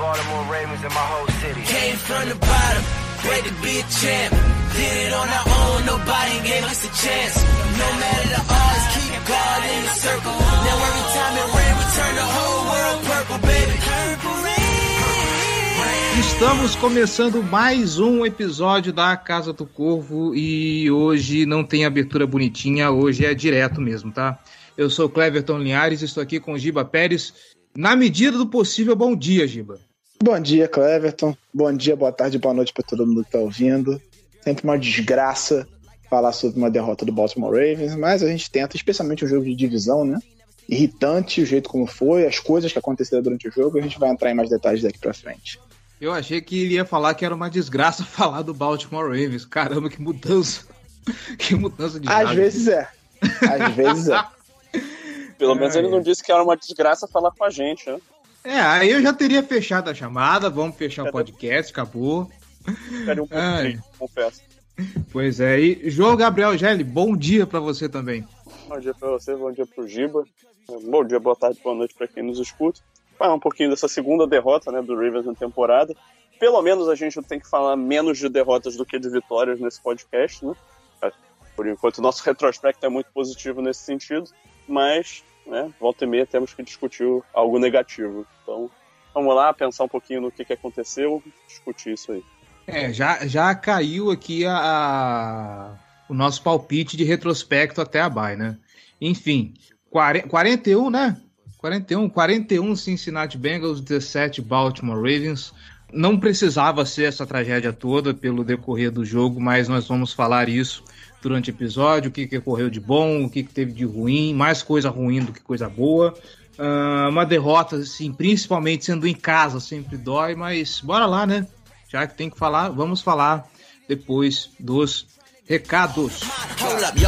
Baltimore Ravens and my whole city. Came from the bottom, to be a champ. Did it on our own, nobody gave us a chance. No matter the odds, keep God in the circle. Now every time it rain, we turn the whole world purple, baby. Purple rain. Estamos começando mais um episódio da Casa do Corvo e hoje não tem abertura bonitinha, hoje é direto mesmo, tá? Eu sou Cleverton Linhares, estou aqui com o Giba Pérez. Na medida do possível, bom dia, Giba. Bom dia, Cleverton. Bom dia, boa tarde, boa noite para todo mundo que tá ouvindo. Sempre uma desgraça falar sobre uma derrota do Baltimore Ravens, mas a gente tenta, especialmente o jogo de divisão, né? Irritante o jeito como foi, as coisas que aconteceram durante o jogo, a gente vai entrar em mais detalhes daqui para frente. Eu achei que ele ia falar que era uma desgraça falar do Baltimore Ravens. Caramba, que mudança. que mudança de Às vezes é. Às vezes é. Pelo menos ele não disse que era uma desgraça falar com a gente, né? É, aí eu já teria fechado a chamada, vamos fechar o podcast, acabou. Ficaria um pouco triste, confesso. Pois é, e João Gabriel Gelli, bom dia pra você também. Bom dia pra você, bom dia pro Giba. Bom dia, boa tarde, boa noite pra quem nos escuta. Falar um pouquinho dessa segunda derrota né, do Ravens na temporada. Pelo menos a gente tem que falar menos de derrotas do que de vitórias nesse podcast, né? Por enquanto, o nosso retrospecto é muito positivo nesse sentido, mas, né, volta e meia temos que discutir algo negativo. Então, vamos lá, pensar um pouquinho no que, que aconteceu, discutir isso aí. É, já, já caiu aqui a, a- o nosso palpite de retrospecto até a bye, né? Enfim, 40, 41, né? 41, 41 Cincinnati Bengals, 17 Baltimore Ravens. Não precisava ser essa tragédia toda pelo decorrer do jogo, mas nós vamos falar isso durante o episódio, o que, que ocorreu de bom, o que, que teve de ruim, mais coisa ruim do que coisa boa. Ah, uma derrota, assim, principalmente sendo em casa, sempre dói, mas bora lá, né? Já que tem que falar, vamos falar depois dos recados. Hold up,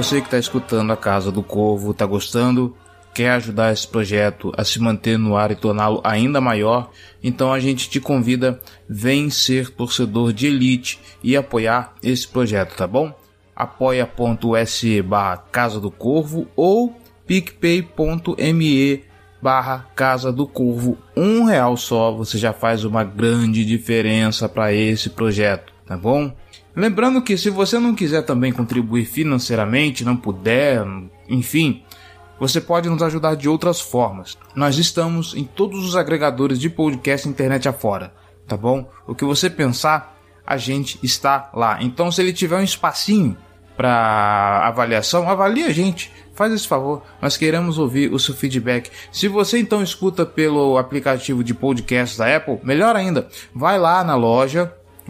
Você que está escutando a Casa do Corvo, está gostando? Quer ajudar esse projeto a se manter no ar e torná-lo ainda maior? Então a gente te convida, vem ser torcedor de elite e apoiar esse projeto, tá bom? apoia.se barra Casa do Corvo ou picpay.me barra Casa do Corvo. Um real só, você já faz uma grande diferença para esse projeto, tá bom? Lembrando que se você não quiser também contribuir financeiramente, não puder, enfim, você pode nos ajudar de outras formas. Nós estamos em todos os agregadores de podcast internet afora, tá bom? O que você pensar, a gente está lá. Então, se ele tiver um espacinho para avaliação, avalie a gente. Faz esse favor, nós queremos ouvir o seu feedback. Se você então escuta pelo aplicativo de podcast da Apple, melhor ainda, vai lá na loja,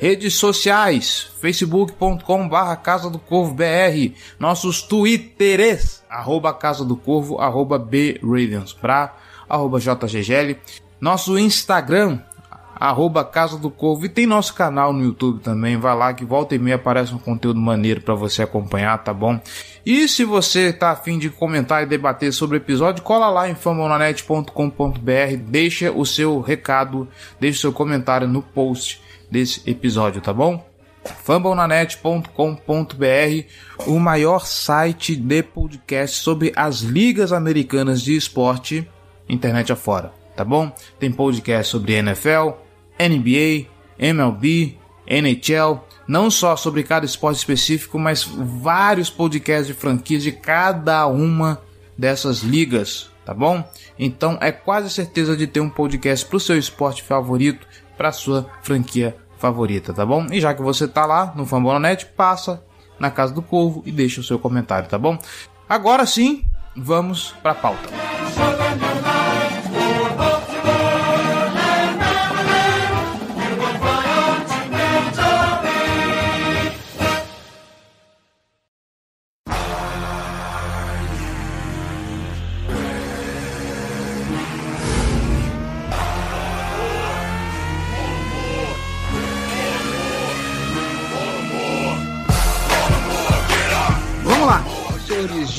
Redes sociais, facebook.com barra Casa do Corvo BR, nossos twitters, arroba Casa do Corvo, arroba bravensbra, arroba jggl, nosso Instagram, arroba Casa do Corvo, e tem nosso canal no YouTube também, vai lá que volta e meia aparece um conteúdo maneiro para você acompanhar, tá bom? E se você tá afim de comentar e debater sobre o episódio, cola lá em famonanet.com.br, deixa o seu recado, deixa o seu comentário no post desse episódio, tá bom? fambonanet.com.br, o maior site de podcast sobre as ligas americanas de esporte internet afora, tá bom? Tem podcast sobre NFL, NBA, MLB, NHL, não só sobre cada esporte específico, mas vários podcasts de franquias de cada uma dessas ligas, tá bom? Então é quase certeza de ter um podcast para o seu esporte favorito, para sua franquia favorita, tá bom? E já que você tá lá no Fambonanet, passa na casa do Corvo e deixa o seu comentário, tá bom? Agora sim, vamos para a pauta. senhores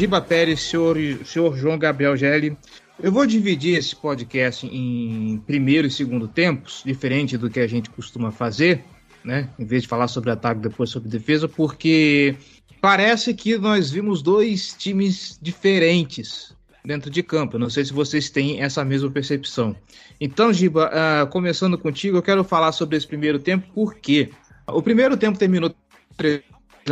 Giba Pérez, senhor, senhor João Gabriel Gelli. Eu vou dividir esse podcast em primeiro e segundo tempos, diferente do que a gente costuma fazer, né? Em vez de falar sobre ataque, depois sobre defesa, porque parece que nós vimos dois times diferentes dentro de campo. Não sei se vocês têm essa mesma percepção. Então, Giba, uh, começando contigo, eu quero falar sobre esse primeiro tempo, porque o primeiro tempo terminou 3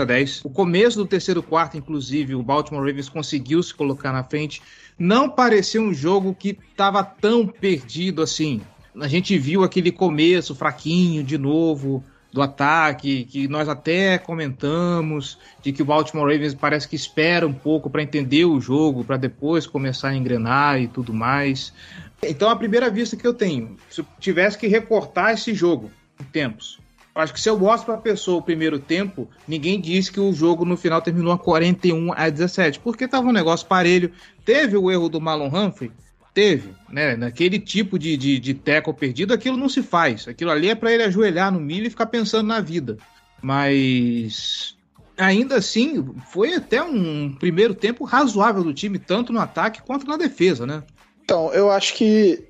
a 10. O começo do terceiro quarto, inclusive, o Baltimore Ravens conseguiu se colocar na frente. Não pareceu um jogo que estava tão perdido assim. A gente viu aquele começo fraquinho de novo do ataque, que nós até comentamos, de que o Baltimore Ravens parece que espera um pouco para entender o jogo, para depois começar a engrenar e tudo mais. Então, a primeira vista que eu tenho, se eu tivesse que recortar esse jogo em tempos, Acho que se eu mostro para a pessoa o primeiro tempo, ninguém diz que o jogo no final terminou a 41 a 17, porque tava um negócio parelho. Teve o erro do Malon Humphrey? Teve, né? Naquele tipo de, de, de teco perdido, aquilo não se faz. Aquilo ali é para ele ajoelhar no milho e ficar pensando na vida. Mas ainda assim, foi até um primeiro tempo razoável do time, tanto no ataque quanto na defesa, né? Então, eu acho que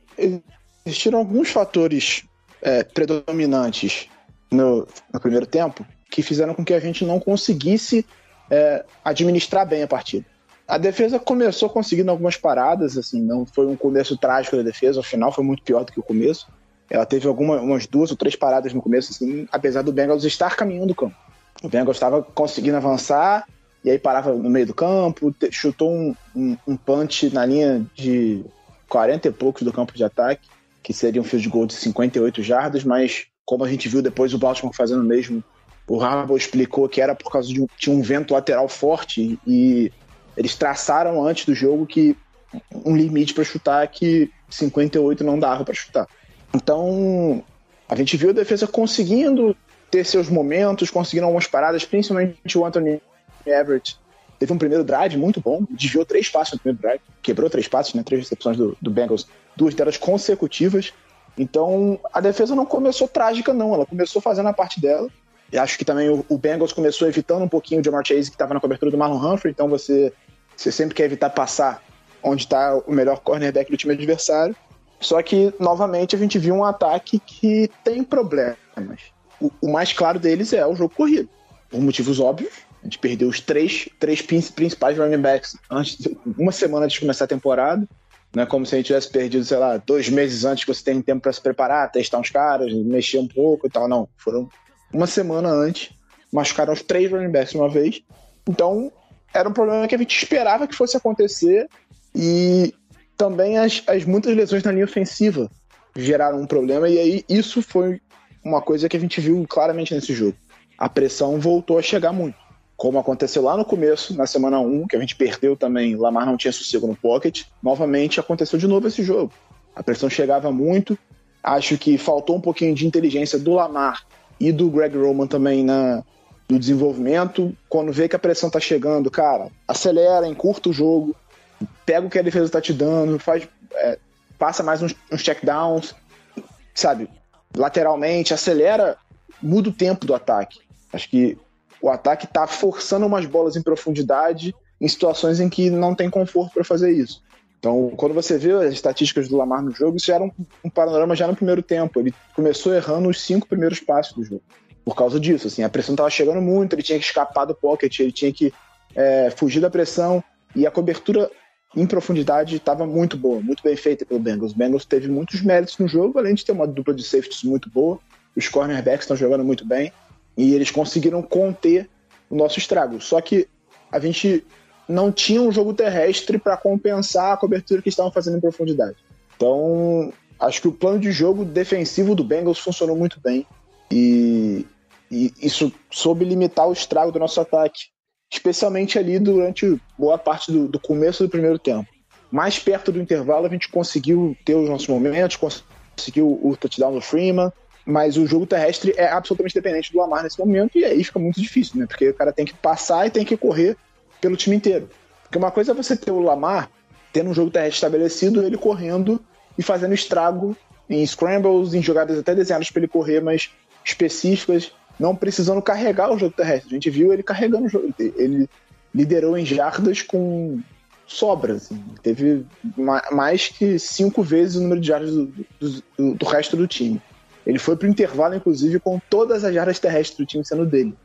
existiram alguns fatores é, predominantes no, no primeiro tempo que fizeram com que a gente não conseguisse é, administrar bem a partida. A defesa começou conseguindo algumas paradas, assim, não foi um começo trágico da defesa, ao final foi muito pior do que o começo. Ela teve algumas umas duas ou três paradas no começo, assim, apesar do Bengals estar caminhando o campo. O Bengals estava conseguindo avançar, e aí parava no meio do campo, chutou um, um, um punch na linha de 40 e poucos do campo de ataque, que seria um field goal de 58 jardas, mas como a gente viu depois o Baltimore fazendo mesmo. O Harbaugh explicou que era por causa de um, tinha um vento lateral forte e eles traçaram antes do jogo que um limite para chutar que 58 não dava para chutar. Então, a gente viu a defesa conseguindo ter seus momentos, conseguindo algumas paradas, principalmente o Anthony Everett. Teve um primeiro drive muito bom, desviou três passos no primeiro drive, quebrou três passos, né, três recepções do, do Bengals, duas delas consecutivas. Então, a defesa não começou trágica, não. Ela começou fazendo a parte dela. E acho que também o, Bengals começou evitando um pouquinho o Jamar Chase, que estava na cobertura do Marlon Humphrey. Então, você, você sempre quer evitar passar onde está o melhor cornerback do time adversário. Só que, novamente, a gente viu um ataque que tem problemas. O, o mais claro deles é o jogo corrido. Por motivos óbvios. A gente perdeu os três, três principais running backs antes, uma semana antes de começar a temporada. Não é como se a gente tivesse perdido, sei lá, dois meses antes que você tem tempo para se preparar, testar uns caras, mexer um pouco e tal. Não, foram uma semana antes, machucaram os três running backs uma vez. Então, era um problema que a gente esperava que fosse acontecer e também as, as muitas lesões na linha ofensiva geraram um problema e aí isso foi uma coisa que a gente viu claramente nesse jogo. A pressão voltou a chegar muito como aconteceu lá no começo, na semana 1, que a gente perdeu também, Lamar não tinha sossego no pocket, novamente aconteceu de novo esse jogo. A pressão chegava muito, acho que faltou um pouquinho de inteligência do Lamar e do Greg Roman também na, no desenvolvimento. Quando vê que a pressão tá chegando, cara, acelera, encurta o jogo, pega o que a defesa tá te dando, faz, é, passa mais uns, uns checkdowns, sabe, lateralmente, acelera, muda o tempo do ataque. Acho que o ataque está forçando umas bolas em profundidade em situações em que não tem conforto para fazer isso. Então, quando você vê as estatísticas do Lamar no jogo, isso era um, um, panorama já no primeiro tempo. Ele começou errando os cinco primeiros passos do jogo. por causa disso. Assim, a pressão estava chegando muito, ele tinha que escapar do pocket, ele tinha que é, fugir da pressão e a cobertura em profundidade estava muito boa, muito bem feita pelo Bengals. O Bengals teve muitos méritos no jogo, além de ter uma dupla de safeties muito boa. Os cornerbacks estão jogando muito bem e eles conseguiram conter o nosso estrago. Só que a gente não tinha um jogo terrestre para compensar a cobertura que estavam fazendo em profundidade. Então, acho que o plano de jogo defensivo do Bengals funcionou muito bem e, e isso soube limitar o estrago do nosso ataque especialmente ali durante boa parte do, do, começo do primeiro tempo. Mais perto do intervalo, a gente conseguiu ter os nossos momentos, conseguiu o touchdown do Freeman, mas o jogo terrestre é absolutamente dependente do Lamar nesse momento, e aí fica muito difícil, né? Porque o cara tem que passar e tem que correr pelo time inteiro. Porque uma coisa é você ter o Lamar tendo um jogo terrestre estabelecido, ele correndo e fazendo estrago em scrambles, em jogadas até desenhadas para ele correr, mas específicas não precisando carregar o jogo terrestre. A gente viu ele carregando o jogo. Ele liderou em jardas com sobras. Assim. Teve mais que cinco vezes o número de jardas do, do, do resto do time. Ele foi para o intervalo, inclusive, com todas as jardas terrestres do time sendo dele.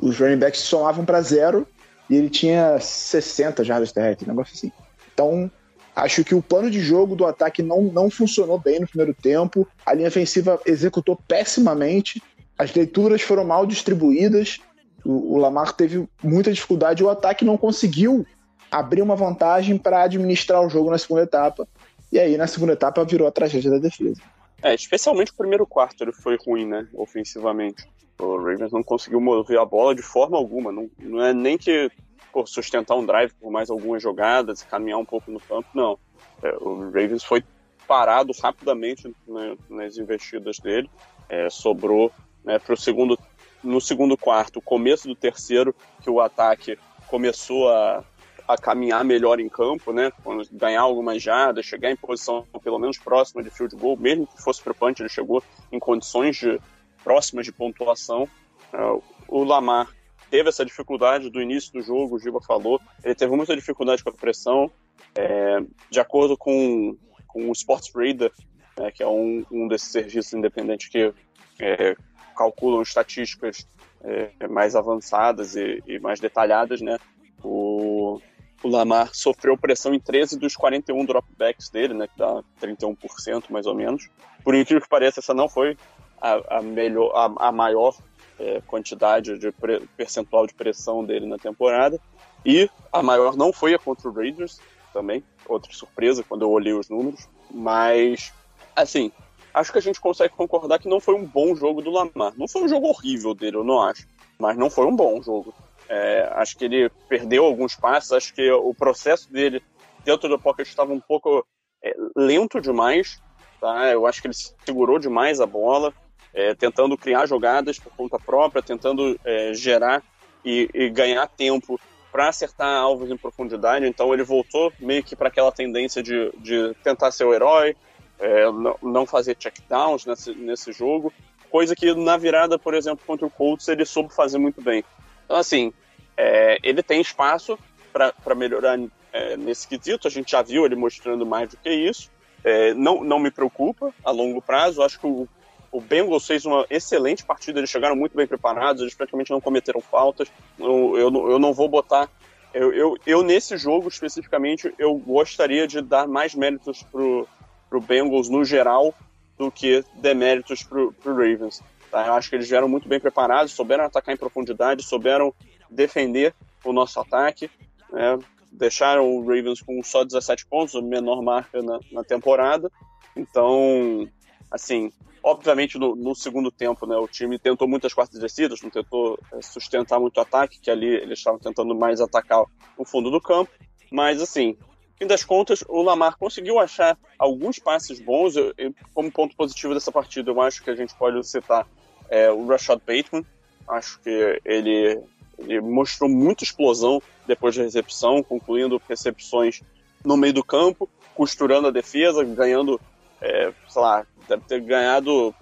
Os running backs somavam para zero e ele tinha 60 jardas terrestres, um negócio assim. Então, acho que o plano de jogo do ataque não, não funcionou bem no primeiro tempo. A linha ofensiva executou pessimamente as leituras foram mal distribuídas, o, o Lamar teve muita dificuldade, o ataque não conseguiu abrir uma vantagem para administrar o jogo na segunda etapa. E aí, na segunda etapa, virou a tragédia da defesa. É, especialmente o primeiro quarto ele foi ruim, né, ofensivamente. O Ravens não conseguiu mover a bola de forma alguma. Não, não é nem que por sustentar um drive por mais algumas jogadas, caminhar um pouco no campo, não. É, o Ravens foi parado rapidamente né, nas investidas dele. É, sobrou né, pro segundo, no segundo quarto, começo do terceiro, que o ataque começou a, a caminhar melhor em campo, né, ganhar algumas jardas, chegar em posição pelo menos próxima de field goal, mesmo que fosse pro ele chegou em condições de, próximas de pontuação. Uh, o Lamar teve essa dificuldade do início do jogo, o Giba falou, ele teve muita dificuldade com a pressão, é, de acordo com, com o Sports Radar, né, que é um, um desses serviços independentes que é, calculam estatísticas é, mais avançadas e, e, mais detalhadas, né? O, o, Lamar sofreu pressão em 13 dos 41 dropbacks dele, né? Que dá 31% mais ou menos. Por incrível que pareça, essa não foi a, a melhor, a, a maior é, quantidade de pre, percentual de pressão dele na temporada. E a maior não foi a contra o Raiders, também. Outra surpresa quando eu olhei os números. Mas, assim, acho que a gente consegue concordar que não foi um bom jogo do Lamar. Não foi um jogo horrível dele, eu não acho. Mas não foi um bom jogo. É, acho que ele perdeu alguns passos, acho que o processo dele dentro do pocket estava um pouco é, lento demais. Tá? Eu acho que ele segurou demais a bola, é, tentando criar jogadas por conta própria, tentando é, gerar e, e ganhar tempo para acertar alvos em profundidade. Então ele voltou meio que para aquela tendência de, de tentar ser o herói, é, não, fazer checkdowns nesse, nesse jogo, coisa que na virada, por exemplo, contra o Colts, ele soube fazer muito bem. Então, assim, é, ele tem espaço para melhorar é, nesse quesito, a gente já viu ele mostrando mais do que isso. É, não, não me preocupa a longo prazo, acho que o, o Bengals fez uma excelente partida, eles chegaram muito bem preparados, eles praticamente não cometeram faltas. Eu, eu, eu não vou botar eu, eu, eu, nesse jogo especificamente, eu gostaria de dar mais méritos pro, pro Bengals no geral do que deméritos pro, pro Ravens. Tá? Eu acho que eles vieram muito bem preparados, souberam atacar em profundidade, souberam defender o nosso ataque, né? deixaram o Ravens com só 17 pontos, a menor marca na, na temporada. Então, assim, obviamente no, no, segundo tempo, né, o time tentou muitas quartas descidas, não tentou é, sustentar muito o ataque, que ali eles estavam tentando mais atacar o fundo do campo. Mas, assim, fim das contas, o Lamar conseguiu achar alguns passes bons. Eu, eu, como ponto positivo dessa partida, eu acho que a gente pode citar é, o Rashad Bateman. Acho que ele, ele mostrou muita explosão depois da recepção, concluindo recepções no meio do campo, costurando a defesa, ganhando, é, sei lá, deve ter ganhado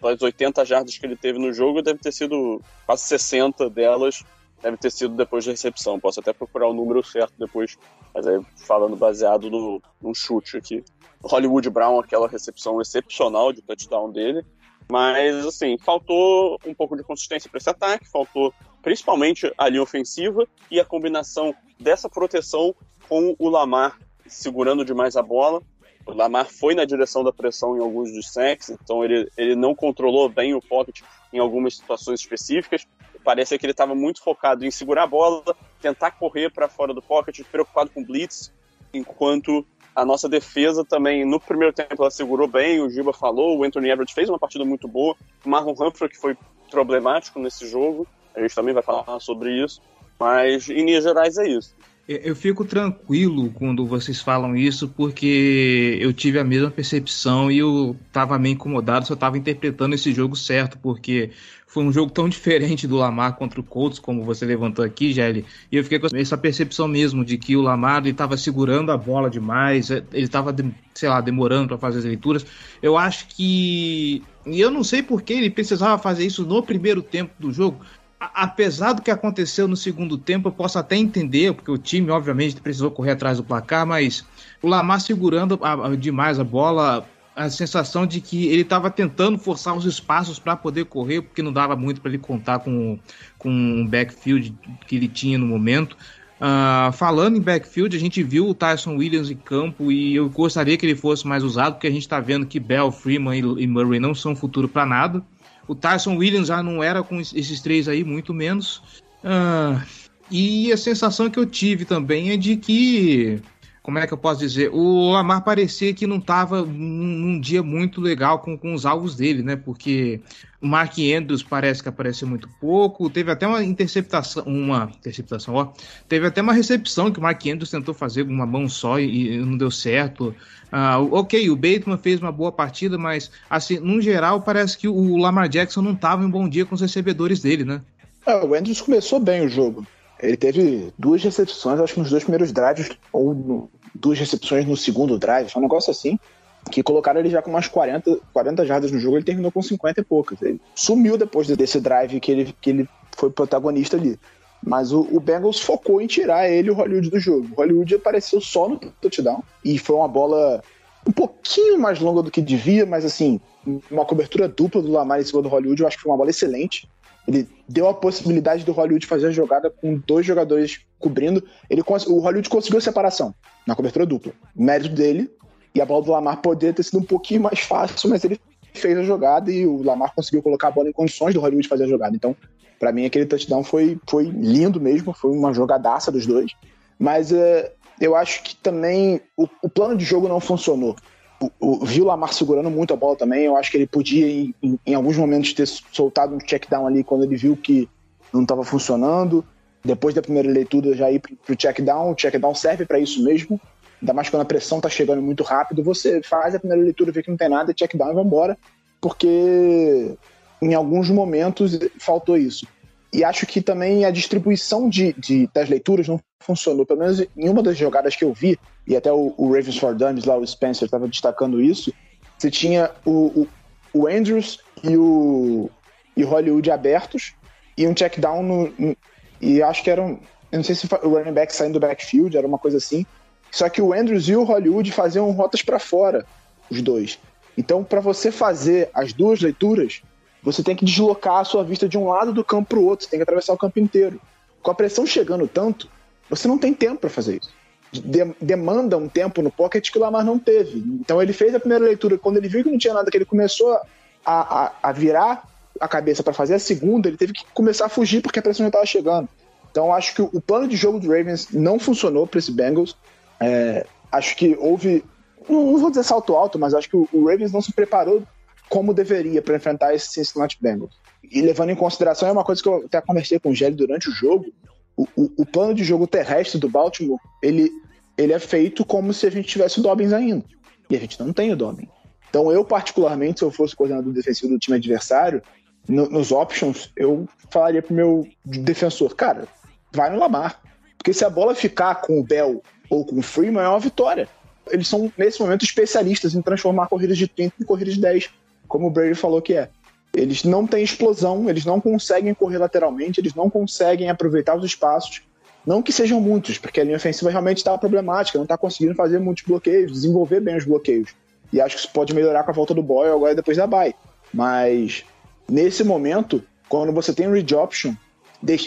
das 80 jardas que ele teve no jogo, deve ter sido quase 60 delas deve ter sido depois da recepção. Posso até procurar o número certo depois, mas aí falando baseado no, num chute aqui. Hollywood Brown, aquela recepção excepcional de touchdown dele. Mas, assim, faltou um pouco de consistência para esse ataque, faltou principalmente a linha ofensiva e a combinação dessa proteção com o Lamar segurando demais a bola. O Lamar foi na direção da pressão em alguns dos sacks, então ele, ele não controlou bem o pocket em algumas situações específicas. Parece que ele estava muito focado em segurar a bola, tentar correr para fora do pocket, preocupado com blitz, enquanto a nossa defesa também, no primeiro tempo, ela segurou bem, o Giba falou, o Anthony Everett fez uma partida muito boa, o Marlon Humphrey, que foi problemático nesse jogo, a gente também vai falar sobre isso, mas em linhas gerais é isso. Eu fico tranquilo quando vocês falam isso, porque eu tive a mesma percepção e eu estava meio incomodado se eu estava interpretando esse jogo certo, porque foi um jogo tão diferente do Lamar contra o Colts, como você levantou aqui, Gelli, e eu fiquei com essa percepção mesmo de que o Lamar estava segurando a bola demais, ele estava, sei lá, demorando para fazer as leituras. Eu acho que. E eu não sei por que ele precisava fazer isso no primeiro tempo do jogo apesar do que aconteceu no segundo tempo, eu posso até entender, porque o time, obviamente, precisou correr atrás do placar, mas o Lamar segurando a, a, demais a bola, a sensação de que ele estava tentando forçar os espaços para poder correr, porque não dava muito para ele contar com, com um backfield que ele tinha no momento. Uh, falando em backfield, a gente viu o Tyson Williams em campo e eu gostaria que ele fosse mais usado, porque a gente está vendo que Bell, Freeman e, Murray não são futuro para nada. O Tyson Williams já não era com esses três aí, muito menos. Ah, e a sensação que eu tive também é de que. Como é que eu posso dizer? O Lamar parecia que não estava num, dia muito legal com, com os alvos dele, né? Porque o Mark Andrews parece que apareceu muito pouco. Teve até uma interceptação, uma interceptação, ó. Teve até uma recepção que o Mark Andrews tentou fazer com uma mão só e, e não deu certo. Uh, ok, o Bateman fez uma boa partida, mas assim, no geral, parece que o Lamar Jackson não estava em bom dia com os recebedores dele, né? É, o Andrews começou bem o jogo. Ele teve duas recepções, acho que nos dois primeiros drives, ou no, duas recepções no segundo drive, um negócio assim que colocaram ele já com umas 40, 40 jardas no jogo, ele terminou com 50 e poucas. Ele sumiu depois desse drive que ele, que ele foi protagonista ali. Mas o, o Bengals focou em tirar ele o Hollywood do jogo. O Hollywood apareceu só no touchdown e foi uma bola um pouquinho mais longa do que devia, mas assim, uma cobertura dupla do Lamar em cima do Hollywood, eu acho que foi uma bola excelente. Ele deu a possibilidade do Hollywood fazer a jogada com dois jogadores cobrindo. Ele, o Hollywood conseguiu a separação na cobertura dupla. Mérito dele, e a bola do Lamar poderia ter sido um pouquinho mais fácil, mas ele fez a jogada e o Lamar conseguiu colocar a bola em condições do Hollywood fazer a jogada. Então, para mim, aquele touchdown foi, foi lindo mesmo, foi uma jogadaça dos dois. Mas uh, eu acho que também o, o, plano de jogo não funcionou. O, o, o Lamar segurando muito a bola também. Eu acho que ele podia, em, em, em alguns momentos, ter soltado um check down ali quando ele viu que não estava funcionando. Depois da primeira leitura, já ir para o check down. O check down serve para isso mesmo ainda mais quando a pressão tá chegando muito rápido, você faz a primeira leitura, vê que não tem nada, check down e vai embora, porque em alguns momentos faltou isso. E acho que também a distribuição de, de das leituras não funcionou, pelo menos em uma das jogadas que eu vi, e até o, o Ravens for Dummies lá, o Spencer, estava destacando isso, você tinha o, o, o, Andrews e o, e Hollywood abertos, e um check down no, no, e acho que era um, eu não sei se o running back saindo do backfield, era uma coisa assim, só que o Andrews e o Hollywood faziam rotas para fora, os dois. Então, para você fazer as duas leituras, você tem que deslocar a sua vista de um lado do campo para o outro, você tem que atravessar o campo inteiro. Com a pressão chegando tanto, você não tem tempo para fazer isso. De demanda um tempo no pocket que o Lamar não teve. Então ele fez a primeira leitura, quando ele viu que não tinha nada, que ele começou a, a, a virar a cabeça para fazer a segunda, ele teve que começar a fugir porque a pressão já estava chegando. Então acho que o plano de jogo do Ravens não funcionou para esse Bengals. É, acho que houve, não, não, vou dizer salto alto, mas acho que o, o Ravens não se preparou como deveria para enfrentar esse Cincinnati Bengals. E levando em consideração, é uma coisa que eu até conversei com o Gelli durante o jogo, o, o, o, plano de jogo terrestre do Baltimore, ele, ele é feito como se a gente tivesse o Dobbins ainda. E a gente não tem o Dobbins. Então eu, particularmente, se eu fosse coordenador defensivo do time adversário, no, nos options, eu falaria pro meu defensor, cara, vai no Lamar. Porque se a bola ficar com o Bell ou com o Freeman é uma vitória. Eles são, nesse momento, especialistas em transformar corridas de 30 em corridas de 10, como o Brady falou que é. Eles não têm explosão, eles não conseguem correr lateralmente, eles não conseguem aproveitar os espaços. Não que sejam muitos, porque a linha ofensiva realmente está problemática, não está conseguindo fazer muitos bloqueios, desenvolver bem os bloqueios. E acho que isso pode melhorar com a volta do Boyle agora depois da bye. Mas nesse momento, quando você tem um read option,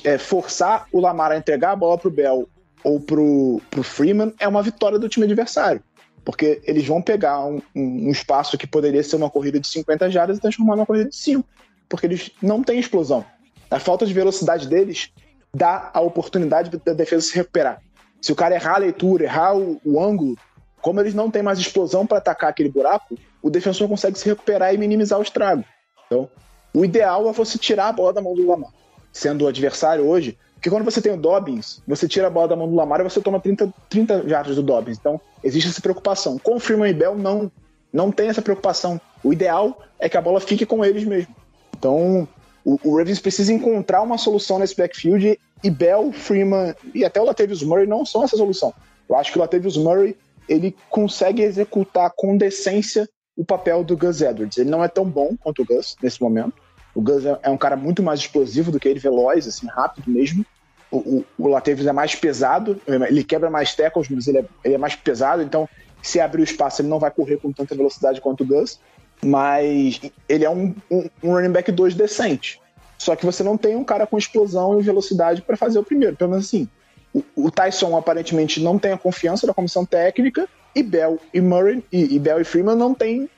é, forçar o Lamar a entregar a bola pro Bell ou pro, pro Freeman é uma vitória do time adversário. Porque eles vão pegar um, um, um espaço que poderia ser uma corrida de 50 jardas e transformar numa corrida de 5. Porque eles não têm explosão. A falta de velocidade deles dá a oportunidade da defesa se recuperar. Se o cara errar a leitura, errar o, o ângulo, como eles não têm mais explosão para atacar aquele buraco, o defensor consegue se recuperar e minimizar o estrago. Então, o ideal é você tirar a bola da mão do Lamar. Sendo o adversário hoje, porque quando você tem o Dobbins, você tira a bola da mão do Lamar e você toma 30, 30 jardas do Dobbins. Então, existe essa preocupação. Com o Freeman e Bell, não, não tem essa preocupação. O ideal é que a bola fique com eles mesmo. Então, o, o Ravens precisa encontrar uma solução nesse backfield e Bell, Freeman e até o Latavius Murray não são essa solução. Eu acho que o Latavius Murray ele consegue executar com decência o papel do Gus Edwards. Ele não é tão bom quanto o Gus nesse momento. O Gus é, é um cara muito mais explosivo do que ele, veloz, assim, rápido mesmo. O, o, o Latavius é mais pesado, ele quebra mais tackles, mas ele é, ele é mais pesado, então se abrir o espaço ele não vai correr com tanta velocidade quanto o Gus. Mas ele é um, um, um running back 2 decente. Só que você não tem um cara com explosão e velocidade para fazer o primeiro. Pelo menos assim. O, o, Tyson aparentemente não tem a confiança da comissão técnica e Bell e Murray e, e Bell e Freeman não têm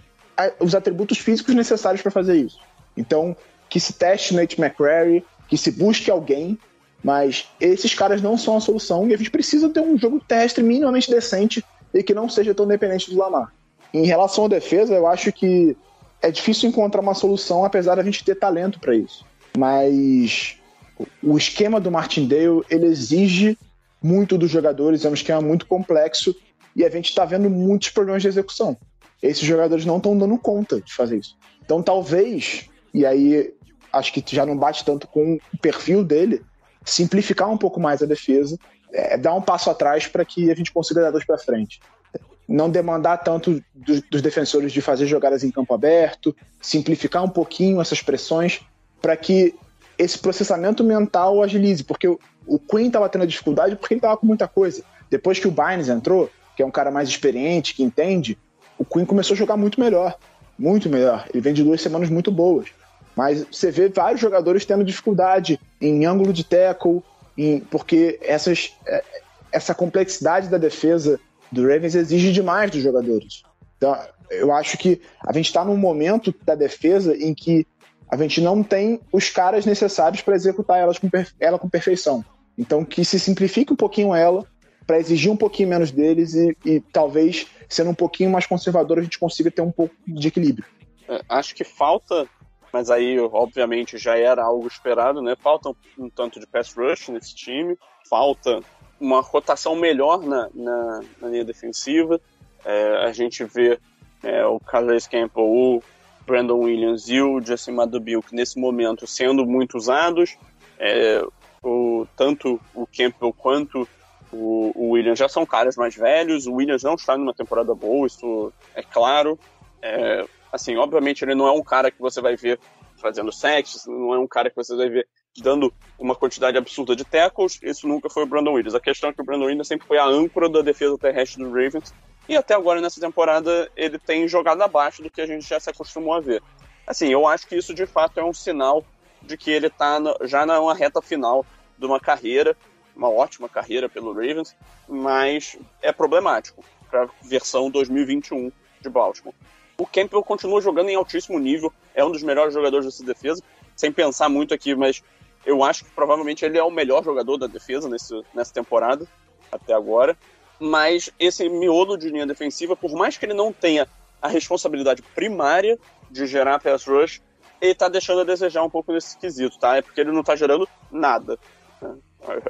os atributos físicos necessários para fazer isso. Então, que se teste Nate McCrary, que se busque alguém, mas esses caras não são a solução e a gente precisa ter um jogo teste minimamente decente e que não seja tão dependente do Lamar. Em relação à defesa, eu acho que é difícil encontrar uma solução, apesar da gente ter talento para isso. Mas o esquema do Martindale ele exige muito dos jogadores, é um esquema muito complexo e a gente está vendo muitos problemas de execução. Esses jogadores não estão dando conta de fazer isso. Então, talvez, e aí acho que já não bate tanto com o perfil dele, simplificar um pouco mais a defesa, é, dar um passo atrás para que a gente consiga dar dois para frente não demandar tanto dos, dos, defensores de fazer jogadas em campo aberto, simplificar um pouquinho essas pressões para que esse processamento mental agilize, porque o, o Queen estava tendo dificuldade porque ele estava com muita coisa. Depois que o Bynes entrou, que é um cara mais experiente, que entende, o Queen começou a jogar muito melhor, muito melhor. Ele vem de duas semanas muito boas. Mas você vê vários jogadores tendo dificuldade em ângulo de tackle, em, porque essas, é, essa complexidade da defesa do Ravens exige demais dos jogadores. Então, eu acho que a gente está num momento da defesa em que a gente não tem os caras necessários para executar elas com ela com perfeição. Então, que se simplifique um pouquinho ela, para exigir um pouquinho menos deles e, e, talvez, sendo um pouquinho mais conservador, a gente consiga ter um pouco de equilíbrio. É, acho que falta, mas aí, obviamente, já era algo esperado, né? Falta um, um tanto de pass rush nesse time, falta uma rotação melhor na, na, na linha defensiva. É, a gente vê é, o Calais Campbell, o Brandon Williams e o Justin Madubilk nesse momento sendo muito usados. É, o, tanto o Campbell quanto o, o, Williams já são caras mais velhos. O Williams não está numa temporada boa, isso é claro. É, assim, obviamente ele não é um cara que você vai ver fazendo sexo, não é um cara que você vai ver dando uma quantidade absurda de tackles, isso nunca foi o Brandon Williams. A questão é que o Brandon Williams sempre foi a âncora da defesa terrestre do Ravens, e até agora nessa temporada ele tem jogado abaixo do que a gente já se acostumou a ver. Assim, eu acho que isso de fato é um sinal de que ele está já na reta final de uma carreira, uma ótima carreira pelo Ravens, mas é problemático para a versão 2021 de Baltimore. O Campbell continua jogando em altíssimo nível, é um dos melhores jogadores dessa defesa, sem pensar muito aqui, mas eu acho que provavelmente ele é o melhor jogador da defesa nesse, nessa temporada, até agora. Mas esse miolo de linha defensiva, por mais que ele não tenha a responsabilidade primária de gerar pass rush, ele tá deixando a desejar um pouco nesse quesito, tá? É porque ele não tá gerando nada. Né?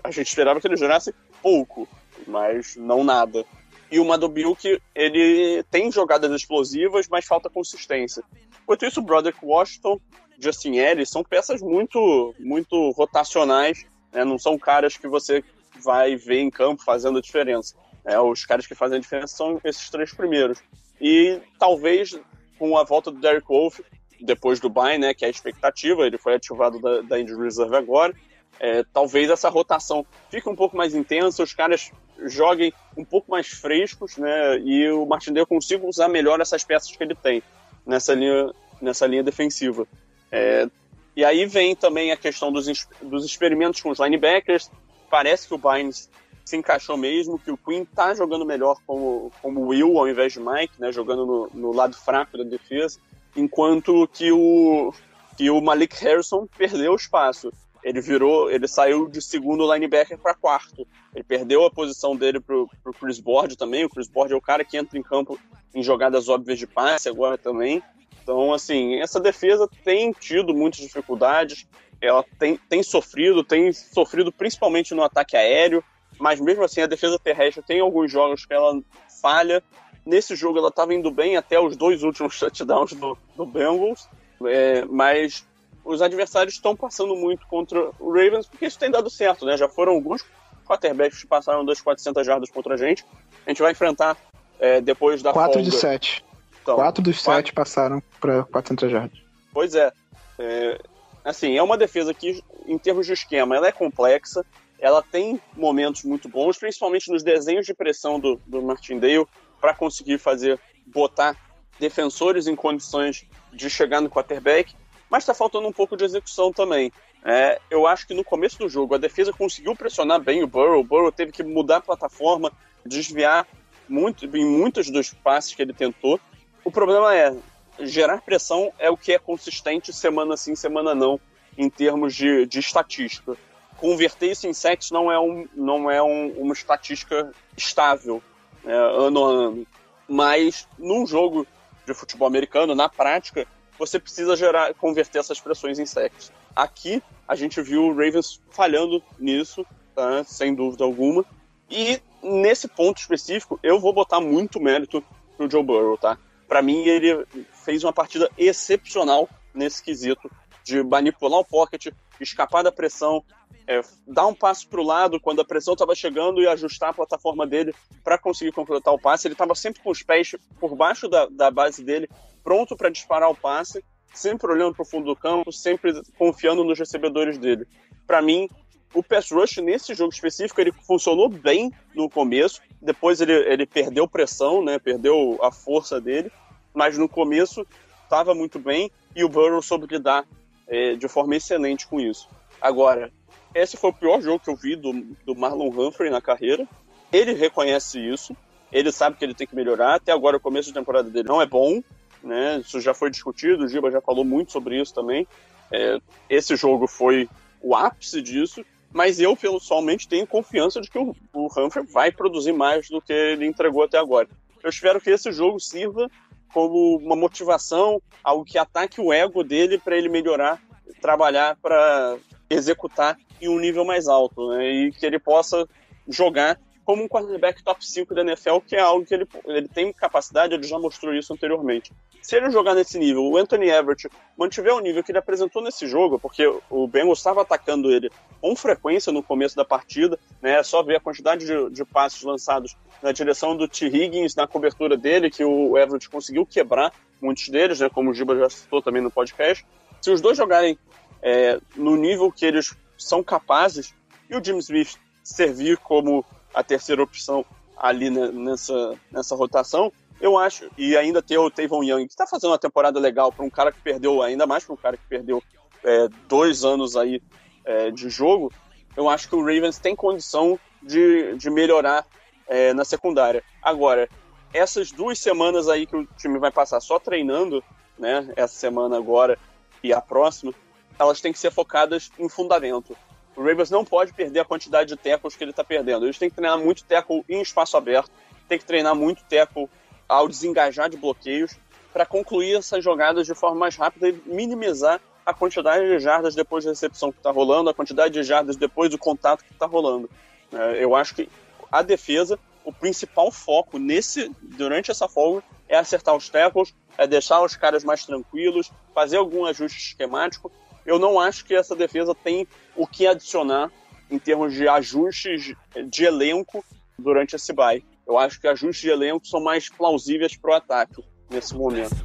A gente esperava que ele gerasse pouco, mas não nada. E o Madobilk, ele tem jogadas explosivas, mas falta consistência. Enquanto isso, o Broderick Washington Justin Ellis são peças muito, muito rotacionais, né? não são caras que você vai ver em campo fazendo a diferença. É, os caras que fazem a diferença são esses três primeiros. E talvez com a volta do Derek Wolf, depois do bye, né, que é a expectativa, ele foi ativado da, da Injury Reserve agora, é, talvez essa rotação fique um pouco mais intensa, os caras joguem um pouco mais frescos, né, e o Martindale consiga usar melhor essas peças que ele tem nessa linha nessa linha defensiva. É, e aí vem também a questão dos, dos experimentos com os linebackers. Parece que o Bynes se encaixou mesmo, que o Quinn tá jogando melhor como, como Will ao invés de Mike, né, jogando no, no lado fraco da defesa, enquanto que o, que o Malik Harrison perdeu espaço. Ele virou, ele saiu de segundo linebacker para quarto. Ele perdeu a posição dele pro, pro Chris Board também. O Chris Board é o cara que entra em campo em jogadas óbvias de passe agora também. Então, assim, essa defesa tem tido muitas dificuldades, ela tem, tem sofrido, tem sofrido principalmente no ataque aéreo, mas mesmo assim a defesa terrestre tem alguns jogos que ela falha. Nesse jogo ela estava indo bem até os dois últimos touchdowns do, do Bengals, é, mas os adversários estão passando muito contra o Ravens, porque isso tem dado certo, né? Já foram alguns quarterbacks que passaram das 400 jardas contra a gente. A gente vai enfrentar é, depois da 4 folga. de 7. Então, 4 dos quatro- 7 passaram para 400 jardas. Pois é. É, Assim, é uma defesa que, em termos de esquema, ela é complexa, ela tem momentos muito bons, principalmente nos desenhos de pressão do, do Martindale, para conseguir fazer, botar defensores em condições de chegar no quarterback, mas está faltando um pouco de execução também. É, eu acho que no começo do jogo a defesa conseguiu pressionar bem o Burrow, o Burrow teve que mudar a plataforma, desviar muito, em muitos dos passes que ele tentou. O problema é, gerar pressão é o que é consistente semana sim, semana não, em termos de, de estatística. Converter isso em sacks não é, um, não é um, uma estatística estável, né, ano a ano. Mas num jogo de futebol americano, na prática, você precisa gerar, converter essas pressões em sacks. Aqui a gente viu o Ravens falhando nisso, tá, sem dúvida alguma. E nesse ponto específico, eu vou botar muito mérito pro Joe Burrow, tá? Para mim, ele fez uma partida excepcional nesse quesito de manipular o pocket, escapar da pressão, é, dar um passo para o lado quando a pressão estava chegando e ajustar a plataforma dele para conseguir completar o passe. Ele estava sempre com os pés por baixo da, da base dele, pronto para disparar o passe, sempre olhando para o fundo do campo, sempre confiando nos recebedores dele. Para mim, o pass rush nesse jogo específico ele funcionou bem no começo, depois ele, ele perdeu pressão, né, perdeu a força dele, mas no começo estava muito bem e o Burrow soube lidar é, de forma excelente com isso. Agora, esse foi o pior jogo que eu vi do, do Marlon Humphrey na carreira. Ele reconhece isso, ele sabe que ele tem que melhorar. Até agora, o começo de temporada dele não é bom, né? Isso já foi discutido, o Giba já falou muito sobre isso também. É, esse jogo foi o ápice disso, mas eu pessoalmente tenho confiança de que o, o Humphrey vai produzir mais do que ele entregou até agora. Eu espero que esse jogo sirva como uma motivação, algo que ataque o ego dele para ele melhorar, trabalhar para executar em um nível mais alto, né? E que ele possa jogar como um quarterback top 5 da NFL, que é algo que ele, ele tem capacidade, ele já mostrou isso anteriormente. Se ele jogar nesse nível, o Anthony Everett mantiver o nível que ele apresentou nesse jogo, porque o Bengals estava atacando ele com frequência no começo da partida, né? É só ver a quantidade de, de passes lançados na direção do T. Higgins, na cobertura dele, que o Everett conseguiu quebrar muitos deles, né? Como o Giba já citou também no podcast. Se os dois jogarem é, no nível que eles são capazes, e o Jim Smith servir como a terceira opção ali nessa, nessa rotação, eu acho, e ainda ter o Tavon Young, que está fazendo uma temporada legal para um cara que perdeu, ainda mais para um cara que perdeu é, dois anos aí é, de jogo, eu acho que o Ravens tem condição de, de melhorar é, na secundária. Agora, essas duas semanas aí que o time vai passar só treinando, né, essa semana agora e a próxima, elas têm que ser focadas em fundamento. O Ravens não pode perder a quantidade de tackles que ele está perdendo. Eles têm que treinar muito tackle em espaço aberto, tem que treinar muito tackle ao desengajar de bloqueios para concluir essas jogadas de forma mais rápida e minimizar a quantidade de jardas depois da recepção que está rolando, a quantidade de jardas depois do contato que está rolando. É, eu acho que a defesa, o principal foco nesse durante essa folga é acertar os tackles, é deixar os caras mais tranquilos, fazer algum ajuste esquemático. Eu não acho que essa defesa tem o que adicionar em termos de ajustes de elenco durante esse bye. Eu acho que ajustes de elenco são mais plausíveis para o ataque nesse momento.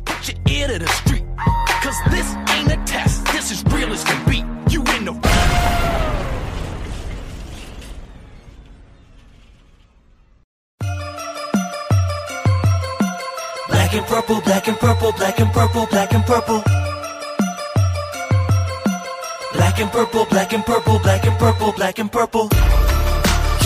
Black and purple, black and purple, black and purple, black and purple. Black and purple, black and purple, black and purple, black and purple.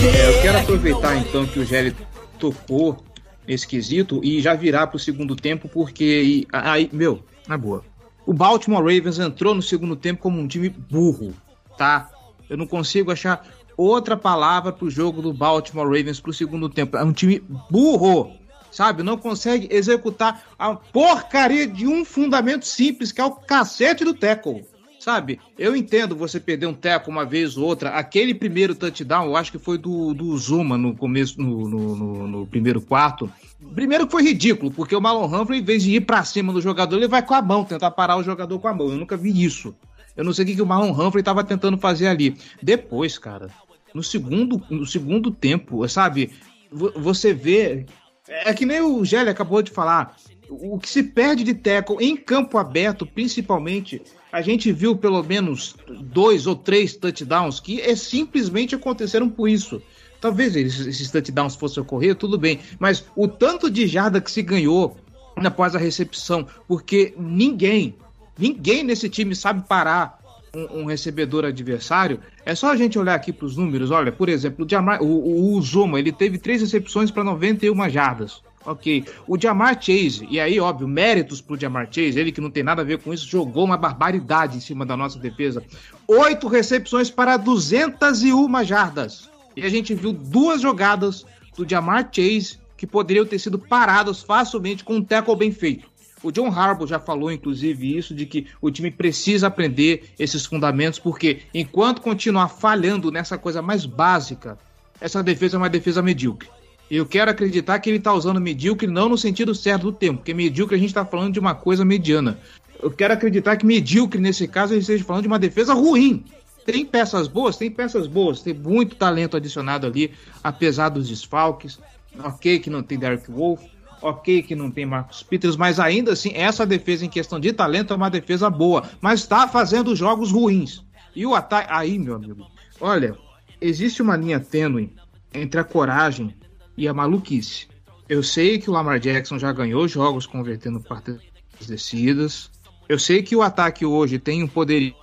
É, eu quero aproveitar então que o Gelli tocou nesse quesito e já virar pro segundo tempo, porque aí, meu, na boa. O Baltimore Ravens entrou no segundo tempo como um time burro, tá? Eu não consigo achar outra palavra pro jogo do Baltimore Ravens pro segundo tempo. É um time burro, sabe? Não consegue executar a porcaria de um fundamento simples, que é o cacete do tackle. Sabe, eu entendo você perder um teco uma vez ou outra. Aquele primeiro touchdown, eu acho que foi do, do Zuma no começo, no, no, no- no primeiro quarto. Primeiro que foi ridículo, porque o Malon Humphrey, em vez de ir pra cima do jogador, ele vai com a mão, tentar parar o jogador com a mão. Eu nunca vi isso. Eu não sei o que, que o Marlon Humphrey tava tentando fazer ali. Depois, cara, no segundo, no segundo tempo, sabe, vo- você vê. É que nem o Gelli acabou de falar. O que se perde de tackle em campo aberto, principalmente, a gente viu pelo menos dois ou três touchdowns que é, simplesmente aconteceram por isso. Talvez esses, touchdowns fossem ocorrer, tudo bem, mas o tanto de jarda que se ganhou após a recepção, porque ninguém, ninguém nesse time sabe parar um, um recebedor adversário. É só a gente olhar aqui para os números. Olha, por exemplo, o, o, o Zuma, ele teve três recepções para 91 jardas. Ok. O Jamar Chase, e aí, óbvio, méritos pro Jamar Chase, ele que não tem nada a ver com isso, jogou uma barbaridade em cima da nossa defesa. Oito recepções para 201 jardas. E a gente viu duas jogadas do Jamar Chase que poderiam ter sido paradas facilmente com um tackle bem feito. O John Harbaugh já falou, inclusive, isso, de que o time precisa aprender esses fundamentos, porque enquanto continuar falhando nessa coisa mais básica, essa defesa é uma defesa medíocre. Eu quero acreditar que ele está usando medíocre não no sentido certo do termo, porque medíocre a gente está falando de uma coisa mediana. Eu quero acreditar que medíocre, nesse caso, ele esteja falando de uma defesa ruim. Tem peças boas? Tem peças boas. Tem muito talento adicionado ali, apesar dos desfalques. Ok que não tem Derek Wolf, ok que não tem Marcos Peters, mas ainda assim, essa defesa em questão de talento é uma defesa boa, mas está fazendo jogos ruins. E o ataque. Aí, meu amigo, olha, existe uma linha tênue entre a coragem e a maluquice. Eu sei que o Lamar Jackson já ganhou jogos convertendo partes descidas. Eu sei que o ataque hoje tem um poderio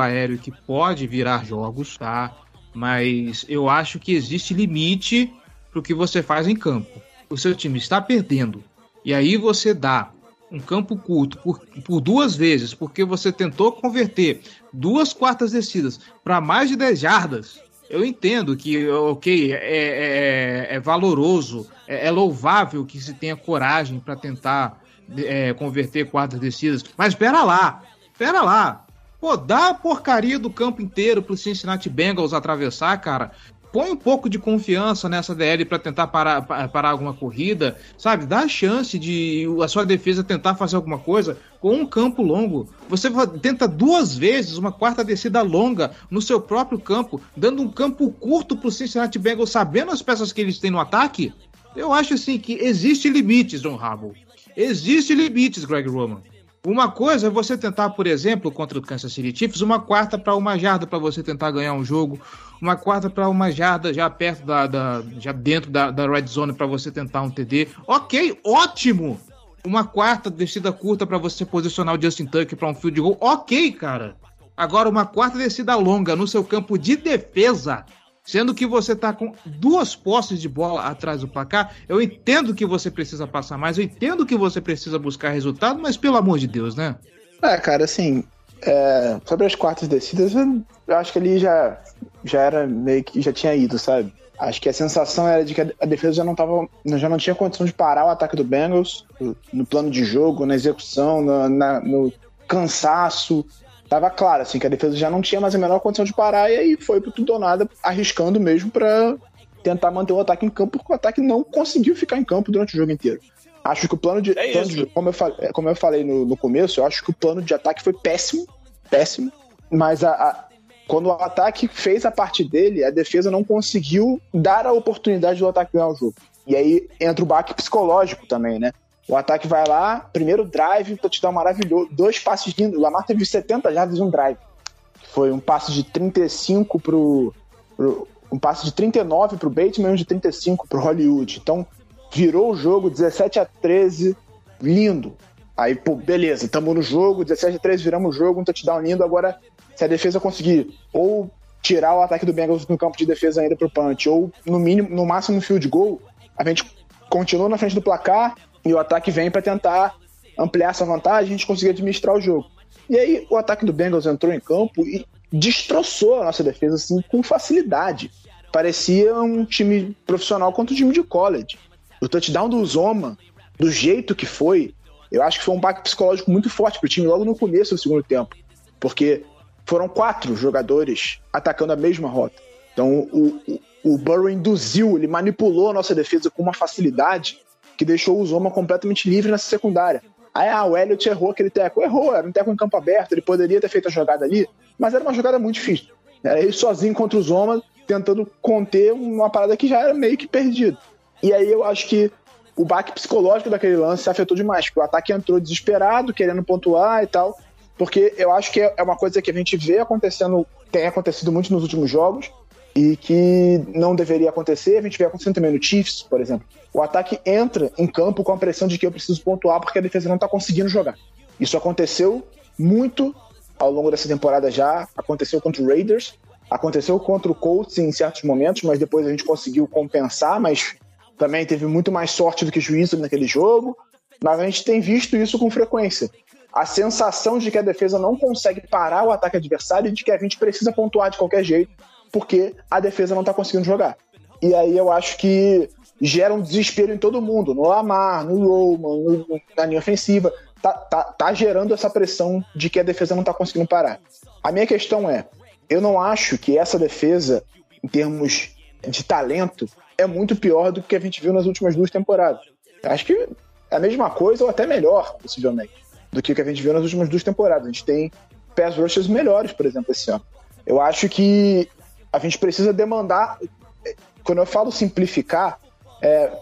aéreo que pode virar jogos, tá? Mas eu acho que existe limite para o que você faz em campo. O seu time está perdendo. E aí você dá um campo curto por, por duas vezes, porque você tentou converter duas quartas descidas para mais de 10 jardas. Eu entendo que, ok, é, é, é valoroso, é, é, louvável que se tenha coragem para tentar é, converter quartas descidas, mas espera lá, espera lá. Pô, dá a porcaria do campo inteiro pro Cincinnati Bengals atravessar, cara. Põe um pouco de confiança nessa DL para tentar parar, parar alguma corrida, sabe? Dá a chance de a sua defesa tentar fazer alguma coisa com um campo longo. Você tenta duas vezes uma quarta descida longa no seu próprio campo, dando um campo curto pro Cincinnati Bengals, sabendo as peças que eles têm no ataque. Eu acho assim que existe limites, John Harbaugh. Existe limites, Greg Roman. Uma coisa é você tentar, por exemplo, contra o Kansas City Chiefs, uma quarta para uma jarda para você tentar ganhar um jogo, uma quarta para uma jarda já perto da, da já dentro da, da red zone para você tentar um TD. Ok, ótimo. Uma quarta descida curta para você posicionar o Justin Tucker para um field goal. Ok, cara. Agora uma quarta descida longa no seu campo de defesa, sendo que você tá com duas posses de bola atrás do placar, eu entendo que você precisa passar mais, eu entendo que você precisa buscar resultado, mas pelo amor de Deus, né? É, cara, assim, é, sobre as quartas descidas, eu acho que ali já, já era meio que já tinha ido, sabe? Acho que a sensação era de que a defesa já não tava, já não tinha condição de parar o ataque do Bengals no plano de jogo, na execução, na, na, no cansaço. Tava claro, assim, que a defesa já não tinha mais a menor condição de parar e aí foi pro tudo ou nada, arriscando mesmo para tentar manter o ataque em campo, porque o ataque não conseguiu ficar em campo durante o jogo inteiro. Acho que o plano de. É plano de como, eu falei, como eu falei no, no, começo, eu acho que o plano de ataque foi péssimo. Péssimo. Mas a, a, quando o ataque fez a parte dele, a defesa não conseguiu dar a oportunidade do ataque ganhar o jogo. E aí entra o baque psicológico também, né? O ataque vai lá, primeiro drive, touchdown maravilhoso, dois passes lindos. O Lamar teve 70 jardas um drive. Foi um passe de 35 pro, pro um passe de 39 pro Bateman e um de 35 pro Hollywood. Então, virou o jogo 17 a 13, lindo. Aí, pô, beleza, tamo no jogo, 17 a 13, viramos o jogo, um touchdown lindo. Agora, se a defesa conseguir ou tirar o ataque do Bengals no campo de defesa ainda pro punch, ou no mínimo, no máximo no field goal, a gente continua na frente do placar e o ataque vem para tentar ampliar essa vantagem, a gente conseguir administrar o jogo. E aí o ataque do Bengals entrou em campo e destroçou a nossa defesa assim com facilidade. Parecia um time profissional contra um time de college. O touchdown do Zoma, do jeito que foi, eu acho que foi um baque psicológico muito forte pro time logo no começo do segundo tempo. Porque foram quatro jogadores atacando a mesma rota. Então o, o, o Burrow induziu, ele manipulou a nossa defesa com uma facilidade que deixou o Zoma completamente livre nessa secundária. Aí ah, o Elliott errou aquele teco. Errou, era um teco em campo aberto, ele poderia ter feito a jogada ali, mas era uma jogada muito difícil. Era ele sozinho contra o Zoma, tentando conter uma parada que já era meio que perdida. E aí eu acho que o baque psicológico daquele lance afetou demais, porque o ataque entrou desesperado, querendo pontuar e tal. Porque eu acho que é uma coisa que a gente vê acontecendo, tem acontecido muito nos últimos jogos, e que não deveria acontecer. A gente vê acontecendo também no Chiefs, por exemplo. O ataque entra em campo com a pressão de que eu preciso pontuar porque a defesa não está conseguindo jogar. Isso aconteceu muito ao longo dessa temporada já. Aconteceu contra o Raiders, aconteceu contra o Colts em certos momentos, mas depois a gente conseguiu compensar, mas também teve muito mais sorte do que juízo naquele jogo. Mas a gente tem visto isso com frequência. A sensação de que a defesa não consegue parar o ataque adversário e de que a gente precisa pontuar de qualquer jeito porque a defesa não está conseguindo jogar. E aí eu acho que gera um desespero em todo mundo, no Lamar, no Roman, no, na linha ofensiva. Tá, tá, tá gerando essa pressão de que a defesa não está conseguindo parar. A minha questão é: eu não acho que essa defesa, em termos de talento, é muito pior do que a gente viu nas últimas duas temporadas. Acho que é a mesma coisa ou até melhor, possivelmente, do que que a gente viu nas últimas duas temporadas. A gente tem pass rushers melhores, por exemplo, esse ano. Eu acho que a gente precisa demandar. Quando eu falo simplificar, é,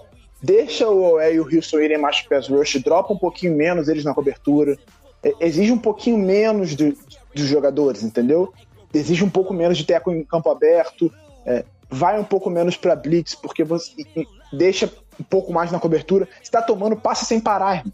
deixa o Oé e o Houston irem mais pass rush, dropa um pouquinho menos eles na cobertura, é, exige um pouquinho menos do, dos jogadores, entendeu? Exige um pouco menos de teco em campo aberto, é, vai um pouco menos para blitz, porque você deixa um pouco mais na cobertura. Você tá tomando passe sem parar,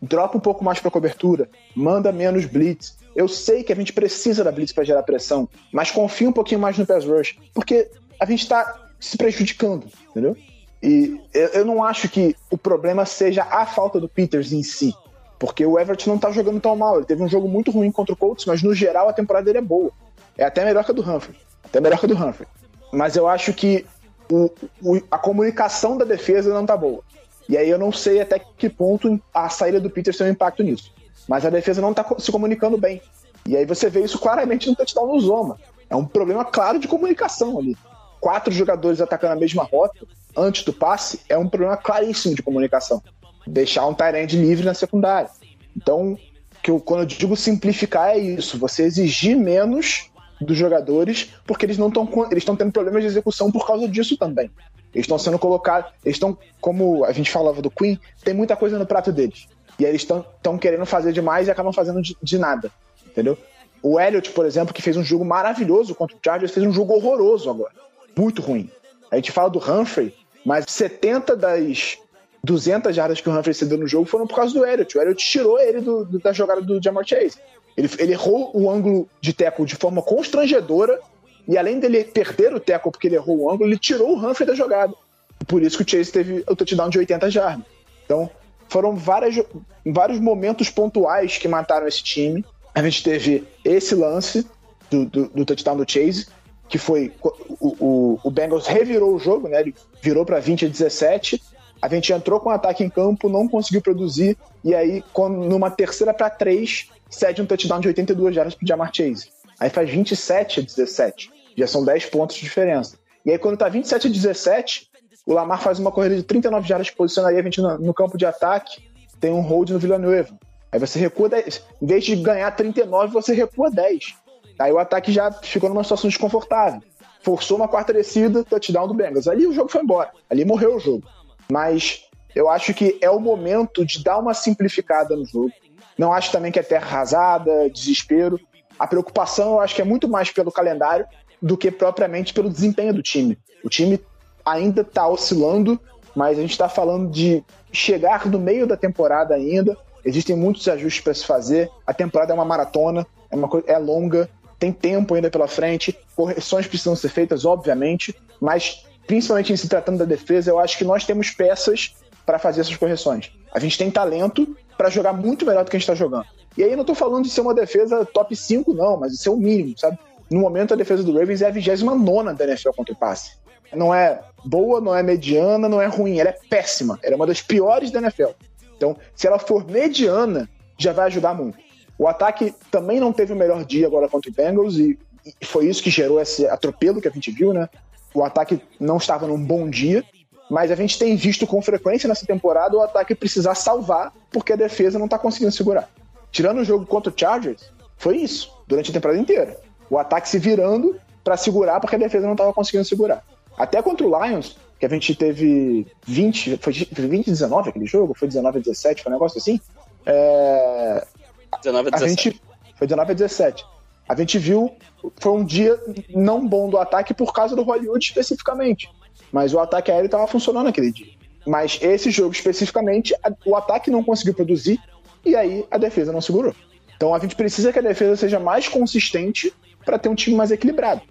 dropa um pouco mais para cobertura, manda menos blitz. Eu sei que a gente precisa da blitz para gerar pressão, mas confia um pouquinho mais no pass rush, porque a gente está se prejudicando, entendeu? E eu não acho que o problema seja a falta do Peters em si, porque o Everett não tá jogando tão mal. Ele teve um jogo muito ruim contra o Colts, mas no geral a temporada dele é boa. É até melhor que a do Humphrey. Até melhor que a do Humphrey. Mas eu acho que o, o, a comunicação da defesa não tá boa. E aí eu não sei até que ponto a saída do Peters tem um impacto nisso mas a defesa não está se comunicando bem. E aí você vê isso claramente no touchdown no Zoma. É um problema claro de comunicação ali. Quatro jogadores atacando a mesma rota antes do passe é um problema claríssimo de comunicação. Deixar um Tyrande livre na secundária. Então, que eu, quando eu digo simplificar é isso, você exigir menos dos jogadores, porque eles não estão eles estão tendo problemas de execução por causa disso também. Eles estão sendo colocados, eles estão, como a gente falava do Queen, tem muita coisa no prato deles. E aí eles estão querendo fazer demais e acabam fazendo de, de, nada. Entendeu? O Elliott, por exemplo, que fez um jogo maravilhoso contra o Chargers, fez um jogo horroroso agora. Muito ruim. A gente fala do Humphrey, mas 70 das 200 jardas que o Humphrey cedeu no jogo foram por causa do Elliott. O Elliott tirou ele do, do, da jogada do Jamar Chase. Ele, ele errou o ângulo de teco de forma constrangedora e além dele perder o teco porque ele errou o ângulo, ele tirou o Humphrey da jogada. Por isso que o Chase teve o touchdown de 80 jardas. Então, foram várias, vários momentos pontuais que mataram esse time. A gente teve esse lance do, do, do touchdown do Chase, que foi o, o, o, Bengals revirou o jogo, né? Ele virou para 20 a 17. A gente entrou com um ataque em campo, não conseguiu produzir, e aí, quando, numa terceira para 3, cede um touchdown de 82 jardas pro Jamar Chase. Aí faz 27 a 17. Já são 10 pontos de diferença. E aí, quando tá 27 a 17, o Lamar faz uma corrida de 39 jardas, posicionaria a gente no, no campo de ataque, tem um hold no Villanueva. Aí você recua 10. Em vez de ganhar 39, você recua 10. Aí o ataque já ficou numa situação desconfortável. Forçou uma quarta descida, touchdown do Bengals. Ali o jogo foi embora. Ali morreu o jogo. Mas eu acho que é o momento de dar uma simplificada no jogo. Não acho também que é terra arrasada, desespero. A preocupação eu acho que é muito mais pelo calendário do que propriamente pelo desempenho do time. O time ainda está oscilando mas a gente está falando de chegar no meio da temporada ainda. Existem muitos ajustes para se fazer. A temporada é uma maratona, é, uma coisa, é longa, tem tempo ainda pela frente. Correções precisam ser feitas, obviamente, mas principalmente em se tratando da defesa, eu acho que nós temos peças para fazer essas correções. A gente tem talento para jogar muito melhor do que a gente está jogando. E aí eu não estou falando de ser uma defesa top 5, não, mas de ser o mínimo, sabe? No momento, a defesa do Ravens é a 29 da NFL contra o passe. Não é boa, não é mediana, não é ruim, ela é péssima. Ela é uma das piores da NFL. Então, se ela for mediana, já vai ajudar muito. O ataque também não teve o melhor dia agora contra o Bengals e, foi isso que gerou esse atropelo que a gente viu, né? O ataque não estava num bom dia, mas a gente tem visto com frequência nessa temporada o ataque precisar salvar porque a defesa não está conseguindo segurar. Tirando o jogo contra o Chargers, foi isso durante a temporada inteira. O ataque se virando para segurar porque a defesa não estava conseguindo segurar. Até contra o Lions, que a gente teve 20, foi 20 19 aquele jogo? Foi 19 a 17, foi um negócio assim? É, 19 a 17. a gente, foi 19 a 17. A gente viu, foi um dia não bom do ataque por causa do Hollywood especificamente. Mas o ataque aéreo estava funcionando aquele dia. Mas esse jogo especificamente, o ataque não conseguiu produzir e aí a defesa não segurou. Então a gente precisa que a defesa seja mais consistente para ter um time mais equilibrado.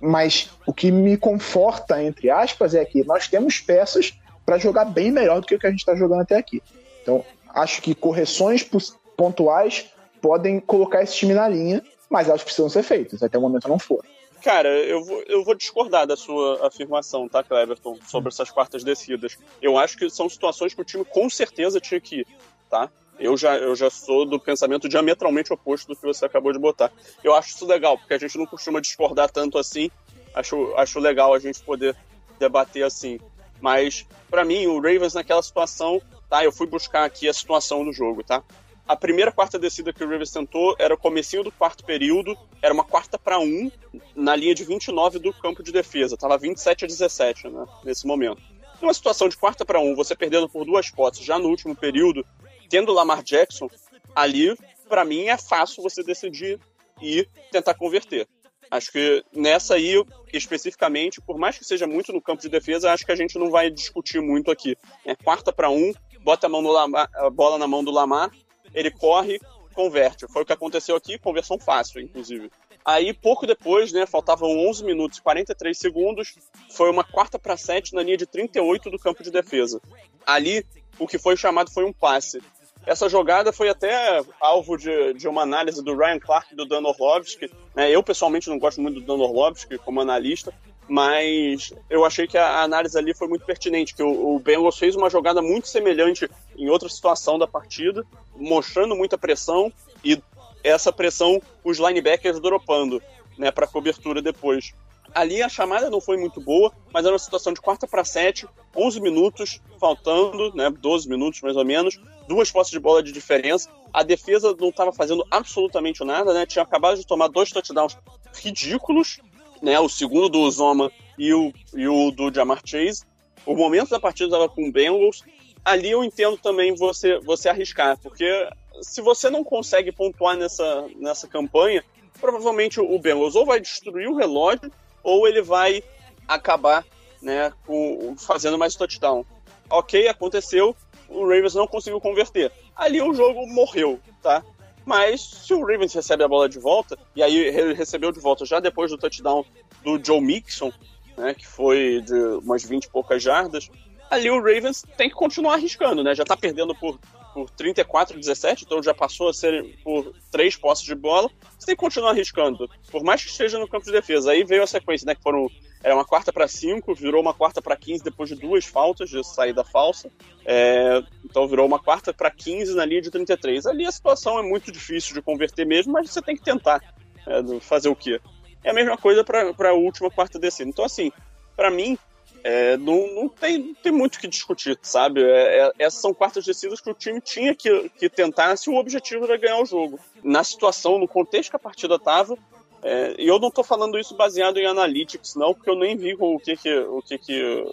Mas o que me conforta, entre aspas, é que nós temos peças para jogar bem melhor do que o que a gente está jogando até aqui. Então, acho que correções pontuais podem colocar esse time na linha, mas elas precisam ser feitas. Até o momento não foram. Cara, eu vou, eu vou discordar da sua afirmação, tá, Cleverton, sobre essas quartas descidas. Eu acho que são situações que o time com certeza tinha que ir, tá? Eu já, eu já sou do pensamento diametralmente oposto do que você acabou de botar. Eu acho isso legal, porque a gente não costuma discordar tanto assim. Acho, acho legal a gente poder debater assim. Mas, para mim, o Ravens naquela situação, tá? Eu fui buscar aqui a situação do jogo, tá? A primeira quarta descida que o Ravens tentou era o comecinho do quarto período, era uma quarta para um, na linha de 29 do campo de defesa. Tava 27 a 17, né, nesse momento. Numa situação de quarta para um, você perdendo por duas potes já no último período, tendo Lamar Jackson, ali, para mim, é fácil você decidir e tentar converter. Acho que nessa aí, especificamente, por mais que seja muito no campo de defesa, acho que a gente não vai discutir muito aqui. É quarta para um, bota a, mão no Lamar, a bola na mão do Lamar, ele corre, converte. Foi o que aconteceu aqui, conversão fácil, inclusive. Aí, pouco depois, né, faltavam 11 minutos e 43 segundos, foi uma quarta para sete na linha de 38 do campo de defesa. Ali, o que foi chamado foi um passe. Essa jogada foi até alvo de, de uma análise do Ryan Clark e do Dan Orlovsky. Né? Eu, pessoalmente, não gosto muito do Dan Orlovsky como analista, mas eu achei que a análise ali foi muito pertinente, que o, o Bengals fez uma jogada muito semelhante em outra situação da partida, mostrando muita pressão e essa pressão os linebackers dropando né, para cobertura depois. Ali a chamada não foi muito boa, mas era uma situação de quarta para sete, 11 minutos faltando, né, 12 minutos mais ou menos, duas posses de bola de diferença. A defesa não estava fazendo absolutamente nada, né? Tinha acabado de tomar dois touchdowns ridículos, né? O segundo do Zoma e o, e o do Jamar Chase. O momento da partida estava com o Bengals. Ali eu entendo também você, você arriscar, porque se você não consegue pontuar nessa, nessa campanha, provavelmente o Bengals ou vai destruir o relógio ou ele vai acabar né, com, fazendo mais touchdown. Ok, aconteceu, o Ravens não conseguiu converter. Ali o jogo morreu, tá? Mas se o Ravens recebe a bola de volta, e aí ele recebeu de volta já depois do touchdown do Joe Mixon, né, que foi de umas 20 e poucas jardas, ali o Ravens tem que continuar arriscando, né? Já tá perdendo por, por 34 a 17, então já passou a ser por três posses de bola. Você tem que continuar arriscando, por mais que esteja no campo de defesa. Aí veio a sequência, né? Que foram era uma quarta para cinco, virou uma quarta para 15 depois de duas faltas de saída falsa. É, então virou uma quarta para 15 na linha de 33. Ali a situação é muito difícil de converter mesmo, mas você tem que tentar é, fazer o quê? É a mesma coisa para a última quarta descida. Então, assim, para mim, é, não, não, tem, não tem muito o que discutir, sabe? É, é, essas são quartas descidas que o time tinha que, que tentar se o objetivo era ganhar o jogo. Na situação, no contexto que a partida estava, é, e eu não estou falando isso baseado em analytics, não, porque eu nem vi o que, que, o que, que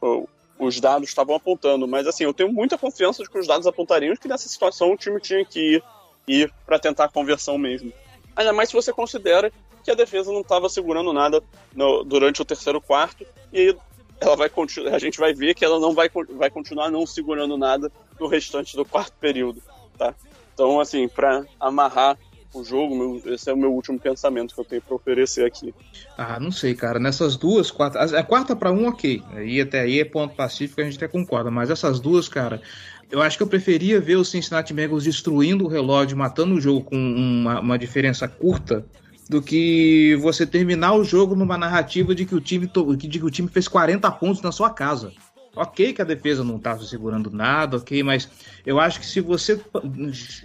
o, os dados estavam apontando. Mas assim, eu tenho muita confiança de que os dados apontariam que nessa situação o time tinha que ir, ir para tentar a conversão mesmo. Ainda mais se você considera que a defesa não estava segurando nada no, durante o terceiro quarto. E ela vai a gente vai ver que ela não vai, vai continuar não segurando nada no restante do quarto período, tá? Então, assim, para amarrar o jogo, meu, esse é o meu último pensamento que eu tenho para oferecer aqui. Ah, não sei, cara. Nessas duas, quarta, a quarta para um, ok. Aí até aí é ponto pacífico, a gente até concorda. Mas essas duas, cara, eu acho que eu preferia ver o Cincinnati Bengals destruindo o relógio, matando o jogo com uma, uma diferença curta, do que você terminar o jogo numa narrativa de que o time, de que o time fez 40 pontos na sua casa. Ok que a defesa não estava segurando nada, ok, mas eu acho que se você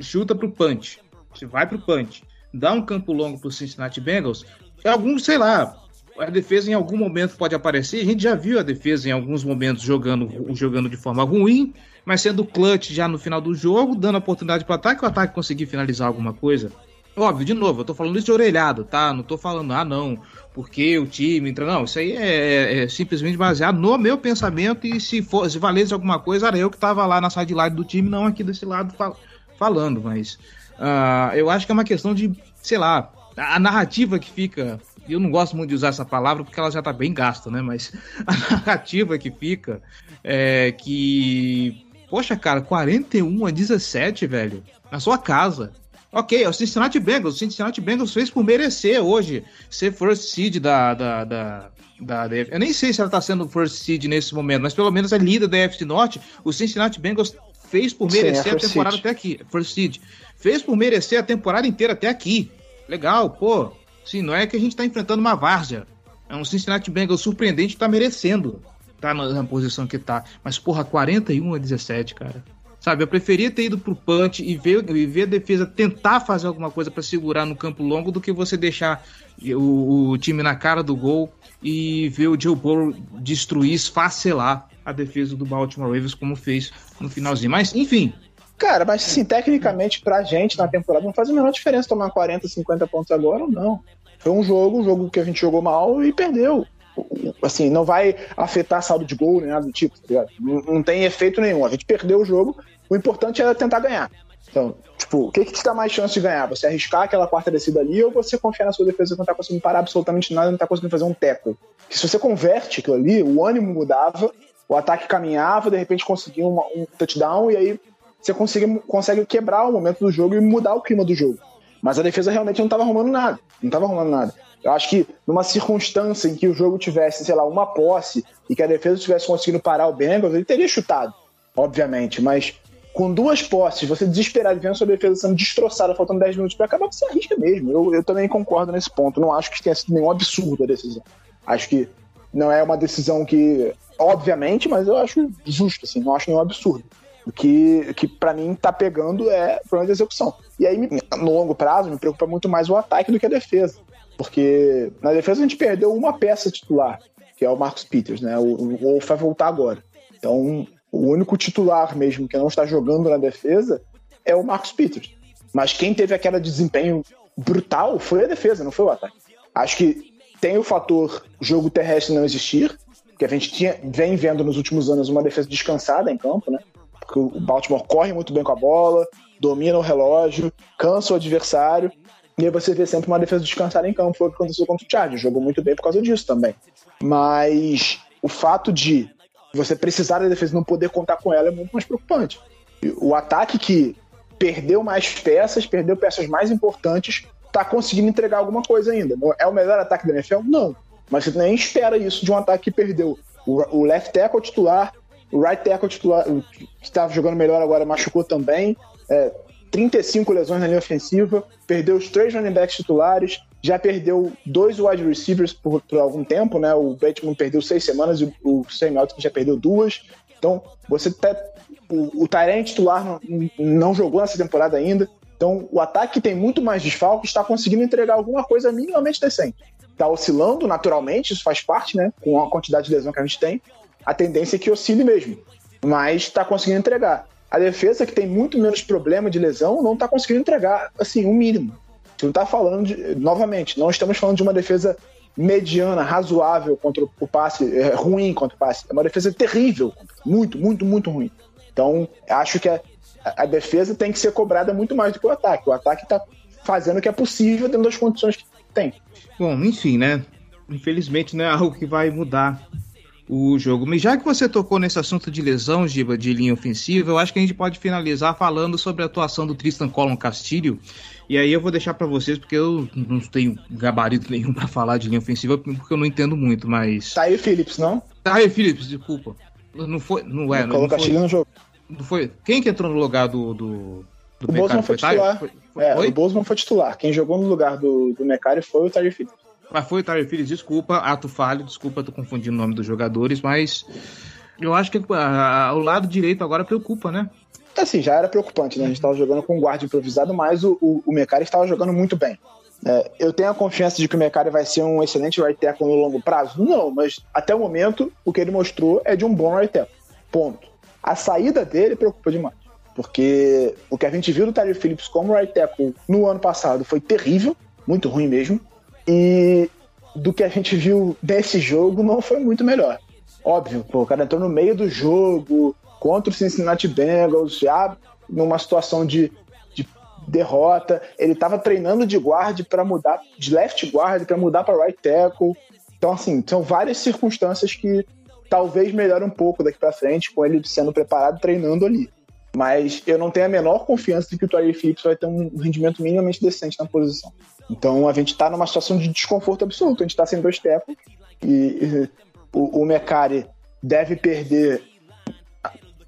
chuta pro punch, se vai pro punch, dá um campo longo pro Cincinnati Bengals, algum, sei lá, a defesa em algum momento pode aparecer. A gente já viu a defesa em alguns momentos jogando, jogando de forma ruim, mas sendo clutch já no final do jogo, dando oportunidade para o ataque, o ataque conseguir finalizar alguma coisa. Óbvio, de novo, eu tô falando isso de orelhado, tá? Não tô falando, ah, não, porque o time entra. Não, isso aí é, é, é simplesmente baseado no meu pensamento e se, for, se valesse alguma coisa, era eu que tava lá na sideline do time, não aqui desse lado fal falando, mas uh, eu acho que é uma questão de, sei lá, a narrativa que fica. Eu não gosto muito de usar essa palavra porque ela já tá bem gasta, né? Mas a narrativa que fica é que. Poxa, cara, 41 a 17, velho. Na sua casa. Ok, é o Cincinnati Bengals. O Cincinnati Bengals fez por merecer hoje ser first seed da, da, da, da, Eu nem sei se ela tá sendo first seed nesse momento, mas pelo menos é líder da FC Norte. O Cincinnati Bengals fez por merecer Sim, é a temporada seed. até aqui. First seed. Fez por merecer a temporada inteira até aqui. Legal, pô. Sim, não é que a gente tá enfrentando uma várzea. É um Cincinnati Bengals surpreendente que tá merecendo. Tá na, na posição que tá. Mas, porra, 41 a 17, cara. Sabe, eu preferia ter ido pro punch e ver, e ver a defesa tentar fazer alguma coisa para segurar no campo longo do que você deixar o, o, time na cara do gol e ver o Joe Burrow destruir, esfacelar a defesa do Baltimore Ravens como fez no finalzinho. Mas, enfim. Cara, mas assim, tecnicamente pra gente na temporada não faz a menor diferença tomar 40, 50 pontos agora ou não. Foi um jogo, um jogo que a gente jogou mal e perdeu assim, não vai afetar saldo de gol nem nada do tipo, tá não, não, tem efeito nenhum. A gente perdeu o jogo, o importante era tentar ganhar. Então, tipo, o que, que te dá mais chance de ganhar? Você arriscar aquela quarta descida ali ou você confiar na sua defesa que não tá conseguindo parar absolutamente nada, não tá conseguindo fazer um teco? Se você converte aquilo ali, o ânimo mudava, o ataque caminhava, de repente conseguia um touchdown e aí você consegue, consegue quebrar o momento do jogo e mudar o clima do jogo. Mas a defesa realmente não estava arrumando nada. Não estava arrumando nada. Eu acho que numa circunstância em que o jogo tivesse, sei lá, uma posse e que a defesa tivesse conseguido parar o Bengals, ele teria chutado, obviamente, mas com duas posses, você desesperado vendo sua defesa sendo destroçada, faltando 10 minutos para acabar, você arrisca mesmo. Eu, eu também concordo nesse ponto. Não acho que tenha sido nenhum absurdo a decisão. Acho que não é uma decisão que, obviamente, mas eu acho justo, assim, não acho nenhum absurdo. O que, que para mim tá pegando é problema de execução. E aí, no longo prazo, me preocupa muito mais o ataque do que a defesa. Porque na defesa a gente perdeu uma peça titular, que é o Marcos Peters, né? O, Wolf vai voltar agora. Então, o único titular mesmo que não está jogando na defesa é o Marcos Peters. Mas quem teve aquele desempenho brutal foi a defesa, não foi o ataque. Acho que tem o fator jogo terrestre não existir, que a gente tinha, vem vendo nos últimos anos uma defesa descansada em campo, né? Porque o Baltimore corre muito bem com a bola, domina o relógio, cansa o adversário, e aí você vê sempre uma defesa descansada em campo. Foi o que aconteceu contra o Chargers. Jogou muito bem por causa disso também. Mas o fato de você precisar da defesa e não poder contar com ela é muito mais preocupante. O ataque que perdeu mais peças, perdeu peças mais importantes, tá conseguindo entregar alguma coisa ainda. É o melhor ataque da NFL? Não. Mas você nem espera isso de um ataque que perdeu o, left tackle titular, o right tackle titular, que estava jogando melhor agora, machucou também. É, 35 lesões na linha ofensiva, perdeu os três running backs titulares, já perdeu dois wide receivers por, por algum tempo, né? O Bateman perdeu seis semanas e o Sam Elton já perdeu duas. Então, você tá, o, o Tyrant titular não, não jogou nessa temporada ainda. Então, o ataque tem muito mais desfalque, está conseguindo entregar alguma coisa minimamente decente. Está oscilando naturalmente, isso faz parte, né? Com a quantidade de lesão que a gente tem, a tendência é que oscile mesmo. Mas está conseguindo entregar a defesa, que tem muito menos problema de lesão, não está conseguindo entregar, assim, o um mínimo. Você não está falando de, novamente, não estamos falando de uma defesa mediana, razoável contra o passe, é, ruim contra o passe. É uma defesa terrível, muito, muito, muito ruim. Então, acho que a, a defesa tem que ser cobrada muito mais do que o ataque. O ataque está fazendo o que é possível dentro das condições que tem. Bom, enfim, né? Infelizmente não é algo que vai mudar o jogo. Mas já que você tocou nesse assunto de lesão, Giba, de linha ofensiva, eu acho que a gente pode finalizar falando sobre a atuação do Tristan Colon Castilho. E aí eu vou deixar para vocês, porque eu não tenho gabarito nenhum para falar de linha ofensiva, porque eu não entendo muito, mas. Tá aí o Phillips, não? Tá aí, Phillips, desculpa. Não foi. Não é. Não, Colon Castilho no jogo. Não foi. Quem que entrou no lugar do. do... Do o Bosman foi, foi titular. Foi, foi, é, o Bosman foi titular. Quem jogou no lugar do, do foi o Tyre Phillips. Mas foi o Tyre Phillips, desculpa, ato falho, desculpa, tô confundindo o nome dos jogadores, mas eu acho que a, o lado direito agora preocupa, né? Assim, já era preocupante, né? A gente estava jogando com um guarda improvisado, mas o, o, o Mecari estava jogando muito bem. É, eu tenho a confiança de que o Mecari vai ser um excelente right tackle no longo prazo? Não, mas até o momento o que ele mostrou é de um bom right tackle. Ponto. A saída dele preocupa demais. Porque o que a gente viu do Tyler Phillips como right tackle no ano passado foi terrível, muito ruim mesmo. E do que a gente viu desse jogo não foi muito melhor. Óbvio, pô, o cara entrou no meio do jogo contra o Cincinnati Bengals, já numa situação de, de derrota. Ele estava treinando de guard para mudar, de left guard para mudar para right tackle. Então, assim, são várias circunstâncias que talvez melhore um pouco daqui para frente com ele sendo preparado treinando ali. Mas eu não tenho a menor confiança de que o Tyre Phillips vai ter um rendimento minimamente decente na posição. Então a gente está numa situação de desconforto absoluto. A gente está sem dois tecos e, e o, o Mecari deve perder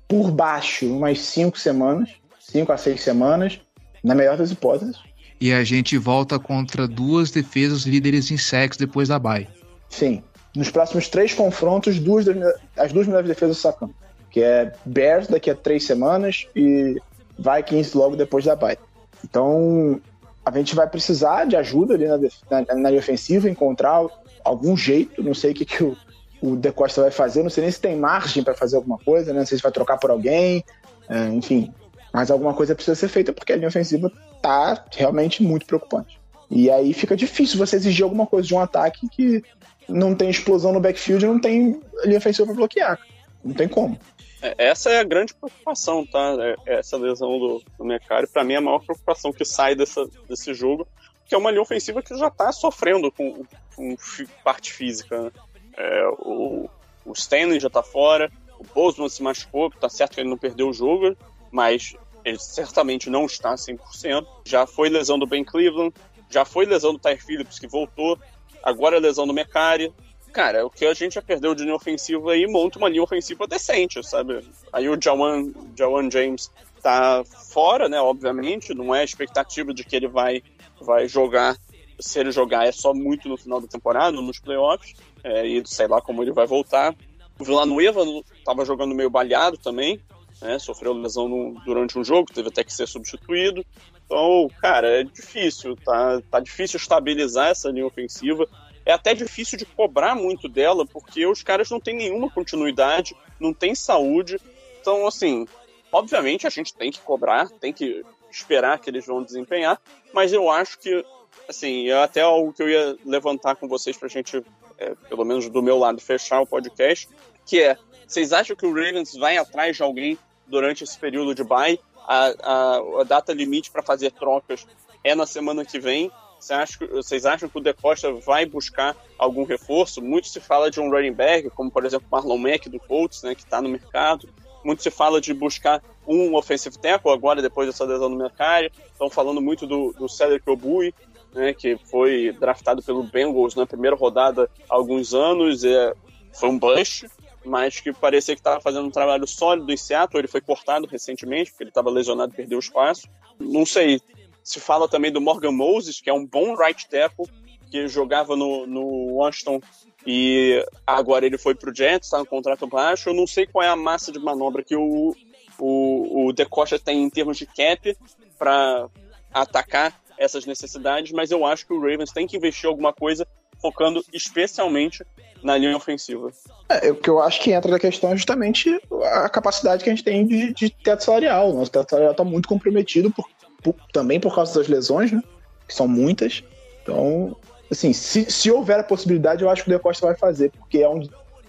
por baixo umas cinco semanas, cinco a seis semanas, na melhor das hipóteses. E a gente volta contra duas defesas líderes em sacks depois da bye. Sim. Nos próximos três confrontos, duas das, as duas melhores defesas sacando que é Bears daqui a três semanas e Vikings logo depois da bye. Então, a gente vai precisar de ajuda ali na, na, na ofensiva, encontrar algum jeito, não sei o que, que o, o De Costa vai fazer, não sei nem se tem margem para fazer alguma coisa, né? não sei se vai trocar por alguém, é, enfim. Mas alguma coisa precisa ser feita porque a linha ofensiva tá realmente muito preocupante. E aí fica difícil você exigir alguma coisa de um ataque que não tem explosão no backfield e não tem linha ofensiva para bloquear. Não tem como. É, essa é a grande preocupação, tá? É, essa lesão do, do Mecari, para mim, é a maior preocupação que sai dessa, desse jogo, que é uma linha ofensiva que já tá sofrendo com, com parte física. Né? É, o, o Stanley já tá fora, o Bozeman se machucou, tá certo que ele não perdeu o jogo, mas ele certamente não está 100%. Já foi lesão do Ben Cleveland, já foi lesão do Tyre Phillips, que voltou, agora é lesão do Mecari cara, o que a gente já perdeu de linha ofensiva aí monta uma linha ofensiva decente, sabe? Aí o Jawan, Jawan James tá fora, né? Obviamente, não é expectativa de que ele vai, vai jogar. Se ele jogar é só muito no final da temporada, nos playoffs, é, e sei lá como ele vai voltar. O Villanueva estava jogando meio baleado também, né? Sofreu lesão no, durante um jogo, teve até que ser substituído. Então, cara, é difícil, tá, tá difícil estabilizar essa linha ofensiva é até difícil de cobrar muito dela, porque os caras não têm nenhuma continuidade, não têm saúde. Então, assim, obviamente a gente tem que cobrar, tem que esperar que eles vão desempenhar, mas eu acho que, assim, é até algo que eu ia levantar com vocês pra gente, é, pelo menos do meu lado, fechar o podcast, que é, vocês acham que o Ravens vai atrás de alguém durante esse período de bye? A, a, a data limite para fazer trocas é na semana que vem, vocês acham que o De Costa vai buscar algum reforço? Muito se fala de um running back, como por exemplo Marlon Mack do Colts, né, que está no mercado. Muito se fala de buscar um offensive tackle agora, depois dessa lesão no mercado. Estão falando muito do, do Cedric Obui, né, que foi draftado pelo Bengals na primeira rodada há alguns anos. É, foi um bust, mas que parecia que estava fazendo um trabalho sólido em Seattle. Ele foi cortado recentemente, porque ele estava lesionado e perdeu o espaço. Não sei, se fala também do Morgan Moses, que é um bom right tackle, que jogava no, no Washington e agora ele foi pro Jets, está no contrato baixo. Eu não sei qual é a massa de manobra que o, o, o Decosta tem em termos de cap para atacar essas necessidades, mas eu acho que o Ravens tem que investir alguma coisa focando especialmente na linha ofensiva. É, o que eu acho que entra na questão é justamente a capacidade que a gente tem de, de teto salarial. O nosso teto salarial está muito comprometido por também por causa das lesões, né? Que são muitas. Então, assim, se, se houver a possibilidade, eu acho que o De Costa vai fazer, porque é um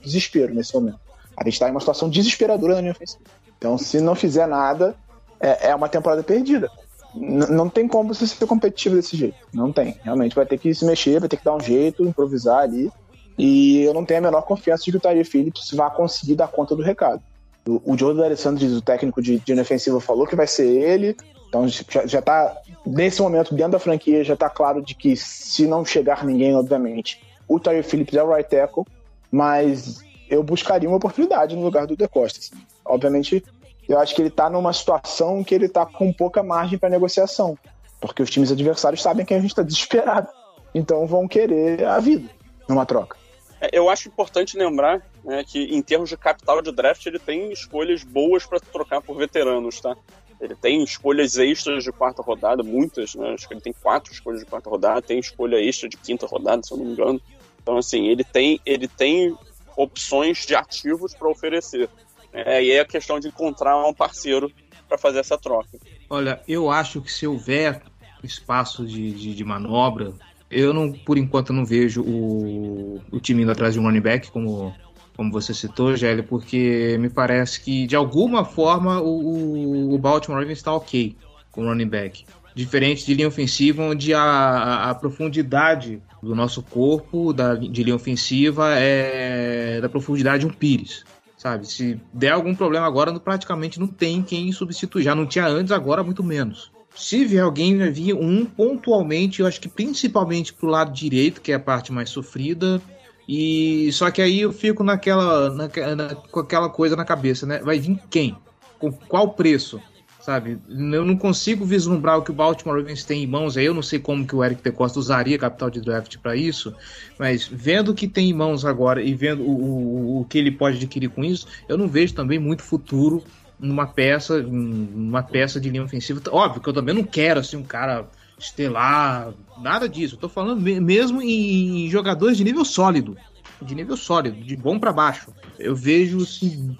desespero nesse momento. A gente está em uma situação desesperadora na linha ofensiva. Então, se não fizer nada, é, é uma temporada perdida. N não tem como você ser competitivo desse jeito. Não tem. Realmente vai ter que se mexer, vai ter que dar um jeito, improvisar ali. E eu não tenho a menor confiança de que o Tyree Phillips vá conseguir dar conta do recado. O, o Joe D'Alessandro, o técnico de, de falou que vai ser ele. Então já, já tá, nesse momento, dentro da franquia, já tá claro de que se não chegar ninguém, obviamente, o Tyree Phillips é o right tackle, mas eu buscaria uma oportunidade no lugar do De Costa. Assim. Obviamente, eu acho que ele tá numa situação que ele tá com pouca margem para negociação, porque os times adversários sabem que a gente tá desesperado. Então vão querer a vida numa troca. É, eu acho importante lembrar né, que, em termos de capital de draft, ele tem escolhas boas para trocar por veteranos, tá? Ele tem escolhas extras de quarta rodada, muitas, né? Acho que ele tem quatro escolhas de quarta rodada, tem escolha extra de quinta rodada, se eu não me engano. Então, assim, ele tem, ele tem opções de ativos para oferecer. É, e é a questão de encontrar um parceiro para fazer essa troca. Olha, eu acho que se houver espaço de, de, de, manobra, eu não, por enquanto, não vejo o, o time indo atrás de um running back, como como você citou, Gélio, porque me parece que de alguma forma o, o Baltimore Ravens está ok com o running back. Diferente de linha ofensiva, onde a, a, profundidade do nosso corpo da, de linha ofensiva é da profundidade de um Pires. Sabe? Se der algum problema agora, praticamente não tem quem substituir. Já não tinha antes, agora muito menos. Se vier alguém, vai vir um pontualmente, eu acho que principalmente pro lado direito, que é a parte mais sofrida, e só que aí eu fico naquela, na, com aquela coisa na cabeça, né? Vai vir quem? Com qual preço? Sabe? Eu não consigo vislumbrar o que o Baltimore Ravens tem em mãos. Aí eu não sei como que o Eric Costa usaria capital de draft para isso, mas vendo o que tem em mãos agora e vendo o, o, o que ele pode adquirir com isso, eu não vejo também muito futuro numa peça, numa peça de linha ofensiva. Óbvio que eu também não quero assim um cara estelar, nada disso. Eu tô falando mesmo em jogadores de nível sólido, de nível sólido, de bom para baixo. Eu vejo, assim,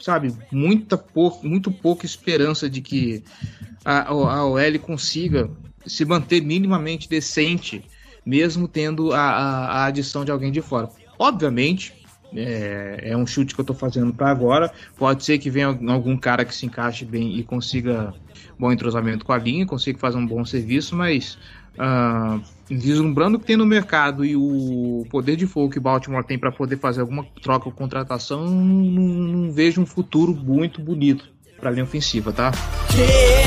sabe, muita muito pouca esperança de que a, a OL consiga se manter minimamente decente, mesmo tendo a, a, a adição de alguém de fora. Obviamente, é, é, um chute que eu tô fazendo para agora. Pode ser que venha algum cara que se encaixe bem e consiga bom entrosamento com a linha, consiga fazer um bom serviço, mas uh, vislumbrando o que tem no mercado e o poder de fogo que o Baltimore tem para poder fazer alguma troca ou contratação, não, não, vejo um futuro muito bonito para a linha ofensiva, tá? Yeah,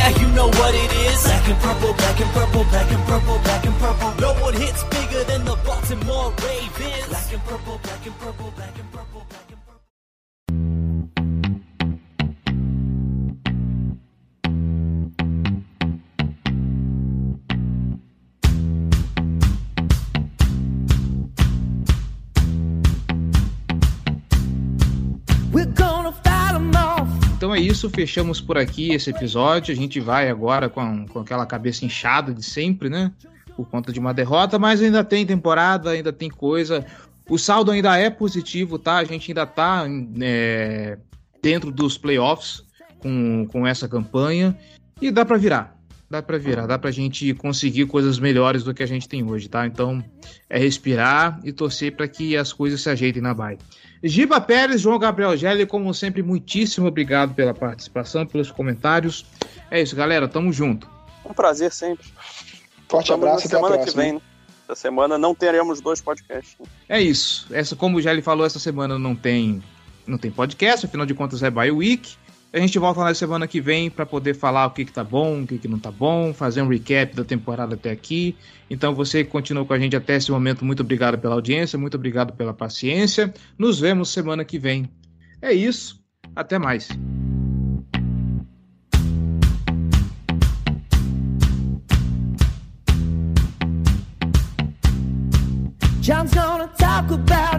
Então é isso, fechamos por aqui esse episódio. A gente vai agora com, com aquela cabeça inchada de sempre, né? Por conta de uma derrota, mas ainda tem temporada, ainda tem coisa. O saldo ainda é positivo, tá? A gente ainda tá é, dentro dos playoffs com, com essa campanha e dá para virar. Dá para virar, dá pra gente conseguir coisas melhores do que a gente tem hoje, tá? Então é respirar e torcer para que as coisas se ajeitem na baia. Giba Pérez, João Gabriel Gelli, como sempre, muitíssimo obrigado pela participação, pelos comentários. É isso, galera, tamo junto. Um prazer sempre. Forte Estamos abraço na semana que vem, né? Essa semana não teremos dois podcasts. Né? É isso. Essa, como o Gelli falou, essa semana não tem, não tem podcast, afinal de contas é bye week. A gente volta na semana que vem para poder falar o que, que tá bom, o que, que não tá bom, fazer um recap da temporada até aqui. Então você que continuou com a gente até esse momento, muito obrigado pela audiência, muito obrigado pela paciência. Nos vemos semana que vem. É isso. Até mais. John's gonna talk about